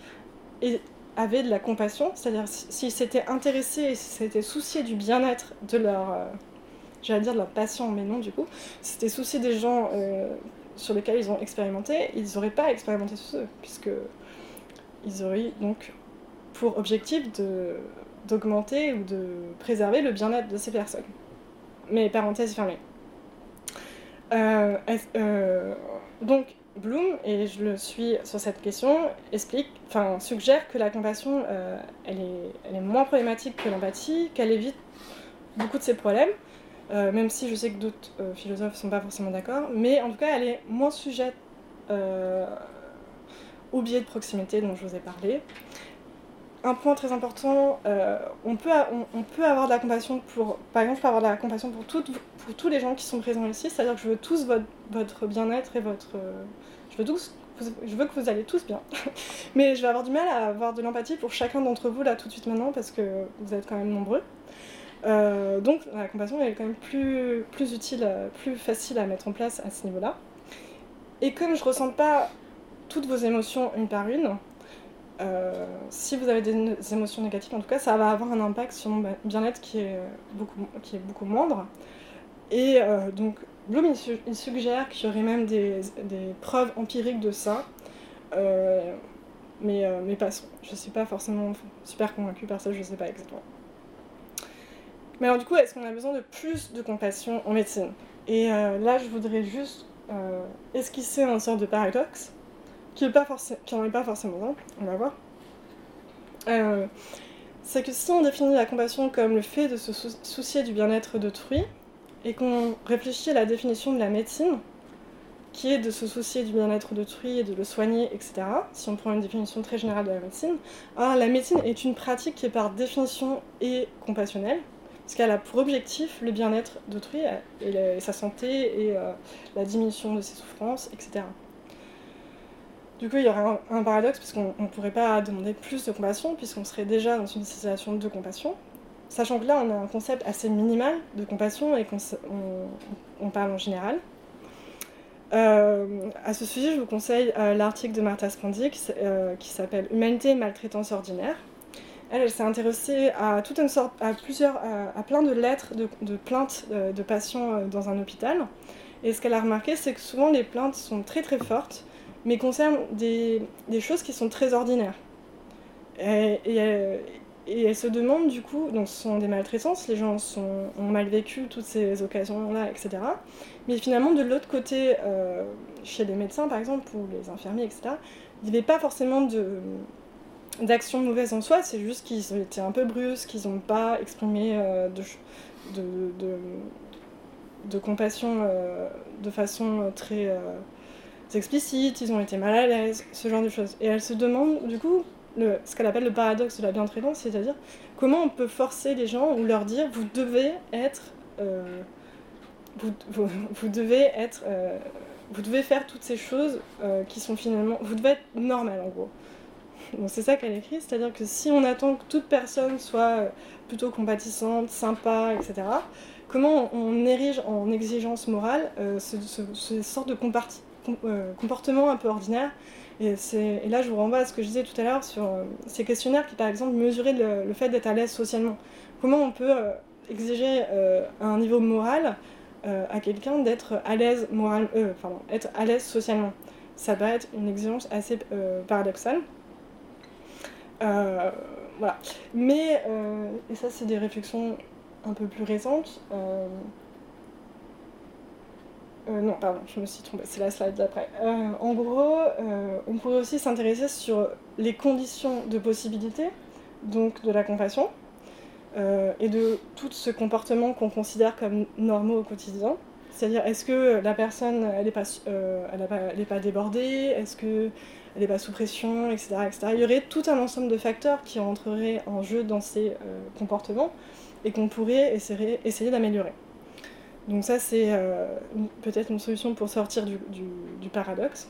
A: avaient de la compassion, c'est-à-dire s'ils s'étaient intéressés et s'étaient souciés du bien-être de leur, euh, j'allais dire de leurs patients, mais non du coup, s'étaient souciés des gens euh, sur lesquels ils ont expérimenté, ils n'auraient pas expérimenté sur eux, puisque ils auraient donc pour objectif d'augmenter ou de préserver le bien-être de ces personnes. Mais parenthèse fermée. Euh, euh, donc, Bloom, et je le suis sur cette question, explique, suggère que la compassion, euh, elle est moins problématique que l'empathie, qu'elle évite beaucoup de ces problèmes, euh, même si je sais que d'autres euh, philosophes ne sont pas forcément d'accord, mais en tout cas, elle est moins sujette au biais de proximité dont je vous ai parlé. Un point très important, on, peut, on, peut avoir de la compassion pour, par exemple, je peux avoir de la compassion pour, toutes, pour tous les gens qui sont présents ici, c'est-à-dire que je veux tous votre, votre bien-être et votre, je veux, tous, je veux que vous allez tous bien. [LAUGHS] Mais je vais avoir du mal à avoir de l'empathie pour chacun d'entre vous là tout de suite maintenant parce que vous êtes quand même nombreux. Euh, donc la compassion est quand même plus, plus utile, plus facile à mettre en place à ce niveau-là. Et comme je ne ressens pas toutes vos émotions une par une, euh, si vous avez des émotions négatives, en tout cas, ça va avoir un impact sur mon bien-être qui est beaucoup, qui est beaucoup moindre. Et euh, donc, Bloom, il, suggère qu'il y aurait même des, preuves empiriques de ça. Mais, mais passons. Je ne suis pas forcément super convaincue par ça, je ne sais pas exactement. Mais alors du coup, est-ce qu'on a besoin de plus de compassion en médecine? Et euh, là, je voudrais juste esquisser un sort de paradoxe, qui n'en est pas forcément un, on va voir. c'est que si on définit la compassion comme le fait de se soucier du bien-être d'autrui, et qu'on réfléchit à la définition de la médecine, qui est de se soucier du bien-être d'autrui et de le soigner, etc., si on prend une définition très générale de la médecine, alors la médecine est une pratique qui est par définition et compassionnelle, parce qu'elle a pour objectif le bien-être d'autrui et, sa santé et euh, la diminution de ses souffrances, etc. Du coup, il y aurait un, paradoxe, puisqu'on ne pourrait pas demander plus de compassion, puisqu'on serait déjà dans une situation de compassion, Sachant que là, on a un concept assez minimal de compassion et qu'on on, parle en général. Euh, à ce sujet, je vous conseille euh, l'article de Martha Spandic euh, qui s'appelle Humanité et maltraitance ordinaire. Elle, s'est intéressée à à plusieurs, à, plein de lettres, de, plaintes de patients dans un hôpital. Et ce qu'elle a remarqué, c'est que souvent les plaintes sont très très fortes, mais concernent des, choses qui sont très ordinaires. Et, elle se demande du coup, donc ce sont des maltraitances, les gens ont mal vécu toutes ces occasions-là, etc. Mais finalement, de l'autre côté, euh, chez les médecins par exemple, ou les infirmiers, etc., il n'y avait pas forcément de, d'action mauvaise en soi, c'est juste qu'ils étaient un peu brusques, qu'ils n'ont pas exprimé euh, de, compassion euh, de façon très explicite, ils ont été mal à l'aise, ce genre de choses. Et elle se demande du coup ce qu'elle appelle le paradoxe de la bientraitance, c'est-à-dire comment on peut forcer les gens ou leur dire vous devez être, euh, vous, devez être, euh, vous devez faire toutes ces choses euh, qui sont finalement, vous devez être normal en gros. Donc c'est ça qu'elle écrit, c'est-à-dire que si on attend que toute personne soit plutôt compatissante, sympa, etc., comment on, érige en exigence morale ce, ce, sorte de comportement un peu ordinaire? Et, là, je vous renvoie à ce que je disais tout à l'heure sur euh, ces questionnaires qui, par exemple, mesuraient le, fait d'être à l'aise socialement. Comment on peut euh, exiger euh, à un niveau moral à quelqu'un d'être à l'aise moral, pardon, être à l'aise socialement? Ça va être une exigence assez paradoxale. Voilà. Mais, et ça, c'est des réflexions un peu plus récentes. Euh, non, pardon, je me suis trompée, c'est la slide d'après. Euh, en gros, euh, on pourrait aussi s'intéresser sur les conditions de possibilité, donc de la compassion, et de tout ce comportement qu'on considère comme normaux au quotidien. C'est-à-dire, est-ce que la personne, elle n'est pas, pas, débordée? Est-ce qu'elle n'est pas sous pression, etc., etc. Il y aurait tout un ensemble de facteurs qui entreraient en jeu dans ces comportements et qu'on pourrait essayer, d'améliorer. Donc ça, c'est euh, peut-être une solution pour sortir du, paradoxe.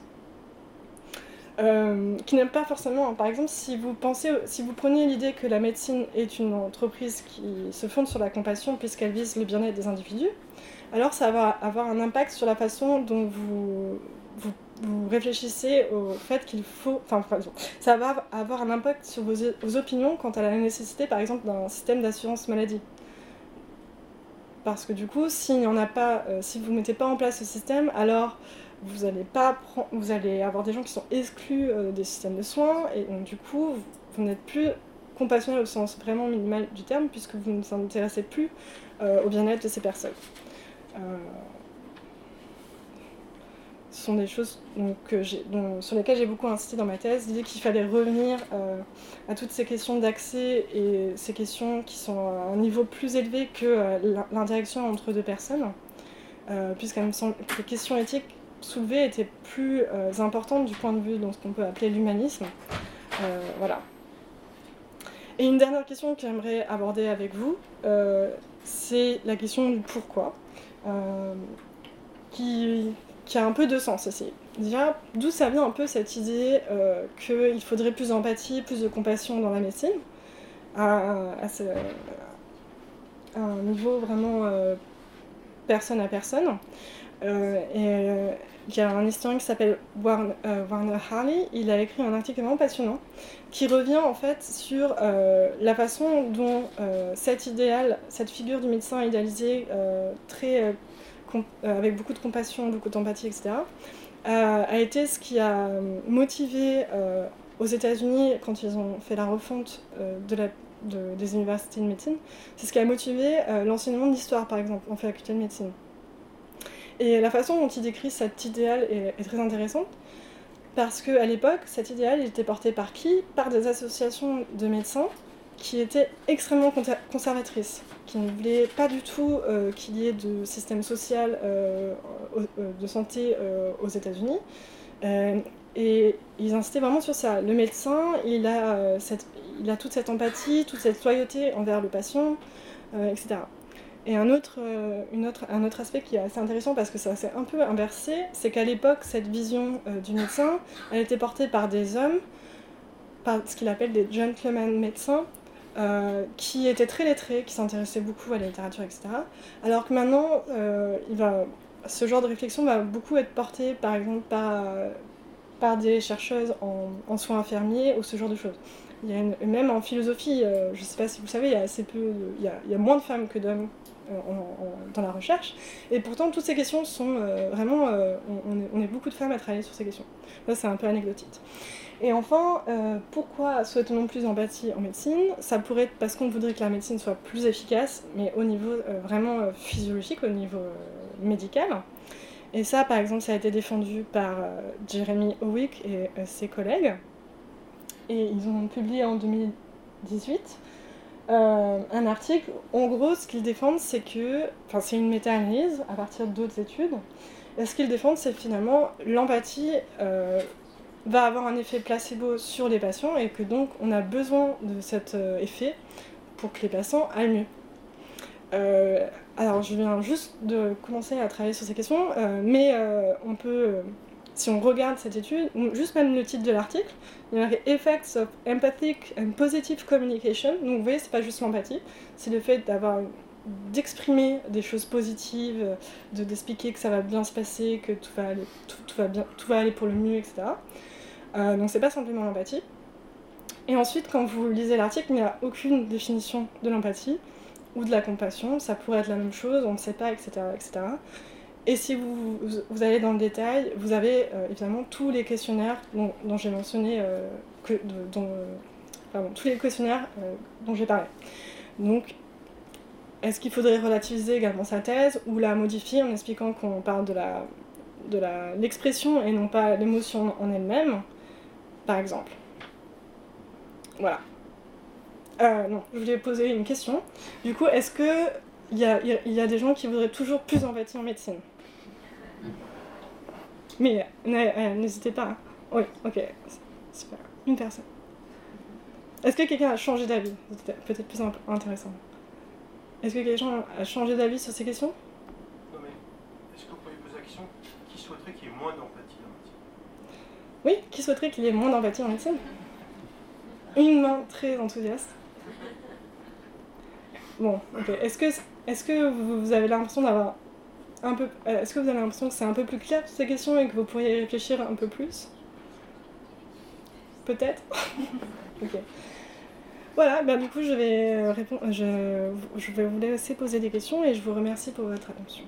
A: Euh, qui n'aime pas forcément. Par exemple, si vous pensez, si vous prenez l'idée que la médecine est une entreprise qui se fonde sur la compassion puisqu'elle vise le bien-être des individus, alors ça va avoir un impact sur la façon dont vous, réfléchissez au fait qu'il faut. Enfin, ça va avoir un impact sur vos, vos opinions quant à la nécessité, par exemple, d'un système d'assurance maladie. Parce que du coup, s'il n'y en a pas, euh, si vous ne mettez pas en place ce système, alors vous allez, pas vous allez avoir des gens qui sont exclus euh, des systèmes de soins, et donc du coup, vous, n'êtes plus compassionnel au sens vraiment minimal du terme, puisque vous ne vous intéressez plus euh, au bien-être de ces personnes. Ce sont des choses sur lesquelles j'ai beaucoup insisté dans ma thèse, l'idée qu'il fallait revenir euh, à toutes ces questions d'accès et ces questions qui sont à un niveau plus élevé que euh, l'interaction entre deux personnes, euh, me semble que les questions éthiques soulevées étaient plus importantes du point de vue de ce qu'on peut appeler l'humanisme. voilà. Et une dernière question que j'aimerais aborder avec vous, c'est la question du pourquoi, qui a un peu de sens aussi. Déjà, d'où ça vient un peu cette idée euh, qu'il faudrait plus d'empathie, plus de compassion dans la médecine, à, un niveau vraiment euh, personne à personne. Euh, il y a un historien qui s'appelle Warner, Harley, il a écrit un article vraiment passionnant qui revient en fait sur la façon dont cet idéal, cette figure du médecin idéalisé, très avec beaucoup de compassion, beaucoup d'empathie, etc., euh, a été ce qui a motivé euh, aux États-Unis, quand ils ont fait la refonte des universités de médecine, c'est ce qui a motivé l'enseignement de l'histoire, par exemple, en faculté de médecine. Et la façon dont il décrit cet idéal est, est très intéressante, parce qu'à l'époque, cet idéal il était porté par qui? Par des associations de médecins qui étaient extrêmement conservatrices, qui ne voulaient pas du tout euh, qu'il y ait de système social euh, euh, de santé aux États-Unis. et ils insistaient vraiment sur ça. Le médecin, il a, toute cette empathie, toute cette loyauté envers le patient, etc. Et un autre, un autre aspect qui est assez intéressant parce que ça s'est un peu inversé, c'est qu'à l'époque, cette vision du médecin, elle était portée par des hommes, par ce qu'il appelle des gentlemen médecins, euh, qui était très lettré, qui s'intéressait beaucoup à la littérature, etc. Alors que maintenant, euh, ce genre de réflexion va beaucoup être porté, par exemple, par, par des chercheuses en, soins infirmiers ou ce genre de choses. Même en philosophie, euh, je ne sais pas si vous savez, il y a moins de femmes que d'hommes dans la recherche. Et pourtant, toutes ces questions sont vraiment, on, on, est, beaucoup de femmes à travailler sur ces questions. Ça, c'est un peu anecdotique. Et enfin, euh, pourquoi souhaitons-nous plus d'empathie en médecine? Ça pourrait être parce qu'on voudrait que la médecine soit plus efficace, mais au niveau euh, vraiment euh, physiologique, au niveau médical. Et ça, par exemple, ça a été défendu par Jeremy Howick et ses collègues. Et ils ont publié en 2018 un article. En gros, ce qu'ils défendent, c'est que, enfin, c'est une méta-analyse à partir d'autres études. Et ce qu'ils défendent, c'est finalement l'empathie va avoir un effet placebo sur les patients et que donc on a besoin de cet euh, effet pour que les patients aillent mieux. Euh, alors je viens juste de commencer à travailler sur ces questions, euh, mais on peut, si on regarde cette étude, juste même le titre de l'article, il y a Effects of Empathic and Positive Communication. Donc vous voyez, c'est pas juste l'empathie, c'est le fait d'avoir d'exprimer des choses positives, de d'expliquer que ça va bien se passer, que tout va tout va bien, tout va aller pour le mieux, etc. Euh, donc c'est pas simplement l'empathie. Et ensuite, quand vous lisez l'article, il n'y a aucune définition de l'empathie ou de la compassion. Ça pourrait être la même chose, on ne sait pas, etc. etc. Et si vous, allez dans le détail, vous avez euh, évidemment tous les questionnaires dont, j'ai mentionné, euh, que, dont, pardon, tous les questionnaires dont j'ai parlé. Donc, est-ce qu'il faudrait relativiser également sa thèse ou la modifier en expliquant qu'on parle de la de l'expression et non pas l'émotion en elle-même? Par exemple. Voilà. Euh, non, je voulais poser une question. Du coup, est-ce que il y a, y a, des gens qui voudraient toujours plus d'empathie en médecine? Mais euh, n'hésitez pas. Hein. Oui, ok. Super. Une personne. Est-ce que quelqu'un a changé d'avis? Peut-être plus intéressant. Est-ce que quelqu'un a changé d'avis sur ces questions
B: Non, mais est-ce que vous pouvez poser la question qui souhaiterait qu'il y ait moins d'empathie
A: oui, qui souhaiterait qu'il y ait moins d'empathie en médecine? Une main très enthousiaste. Bon, ok. Est-ce que, est que vous avez l'impression d'avoir un peu... Euh, est-ce que vous avez l'impression c'est un peu plus clair ces questions et que vous pourriez réfléchir un peu plus? Peut-être? [LAUGHS] Ok. Voilà, ben du coup je vais répondre, je, je vais vous laisser poser des questions et je vous remercie pour votre attention.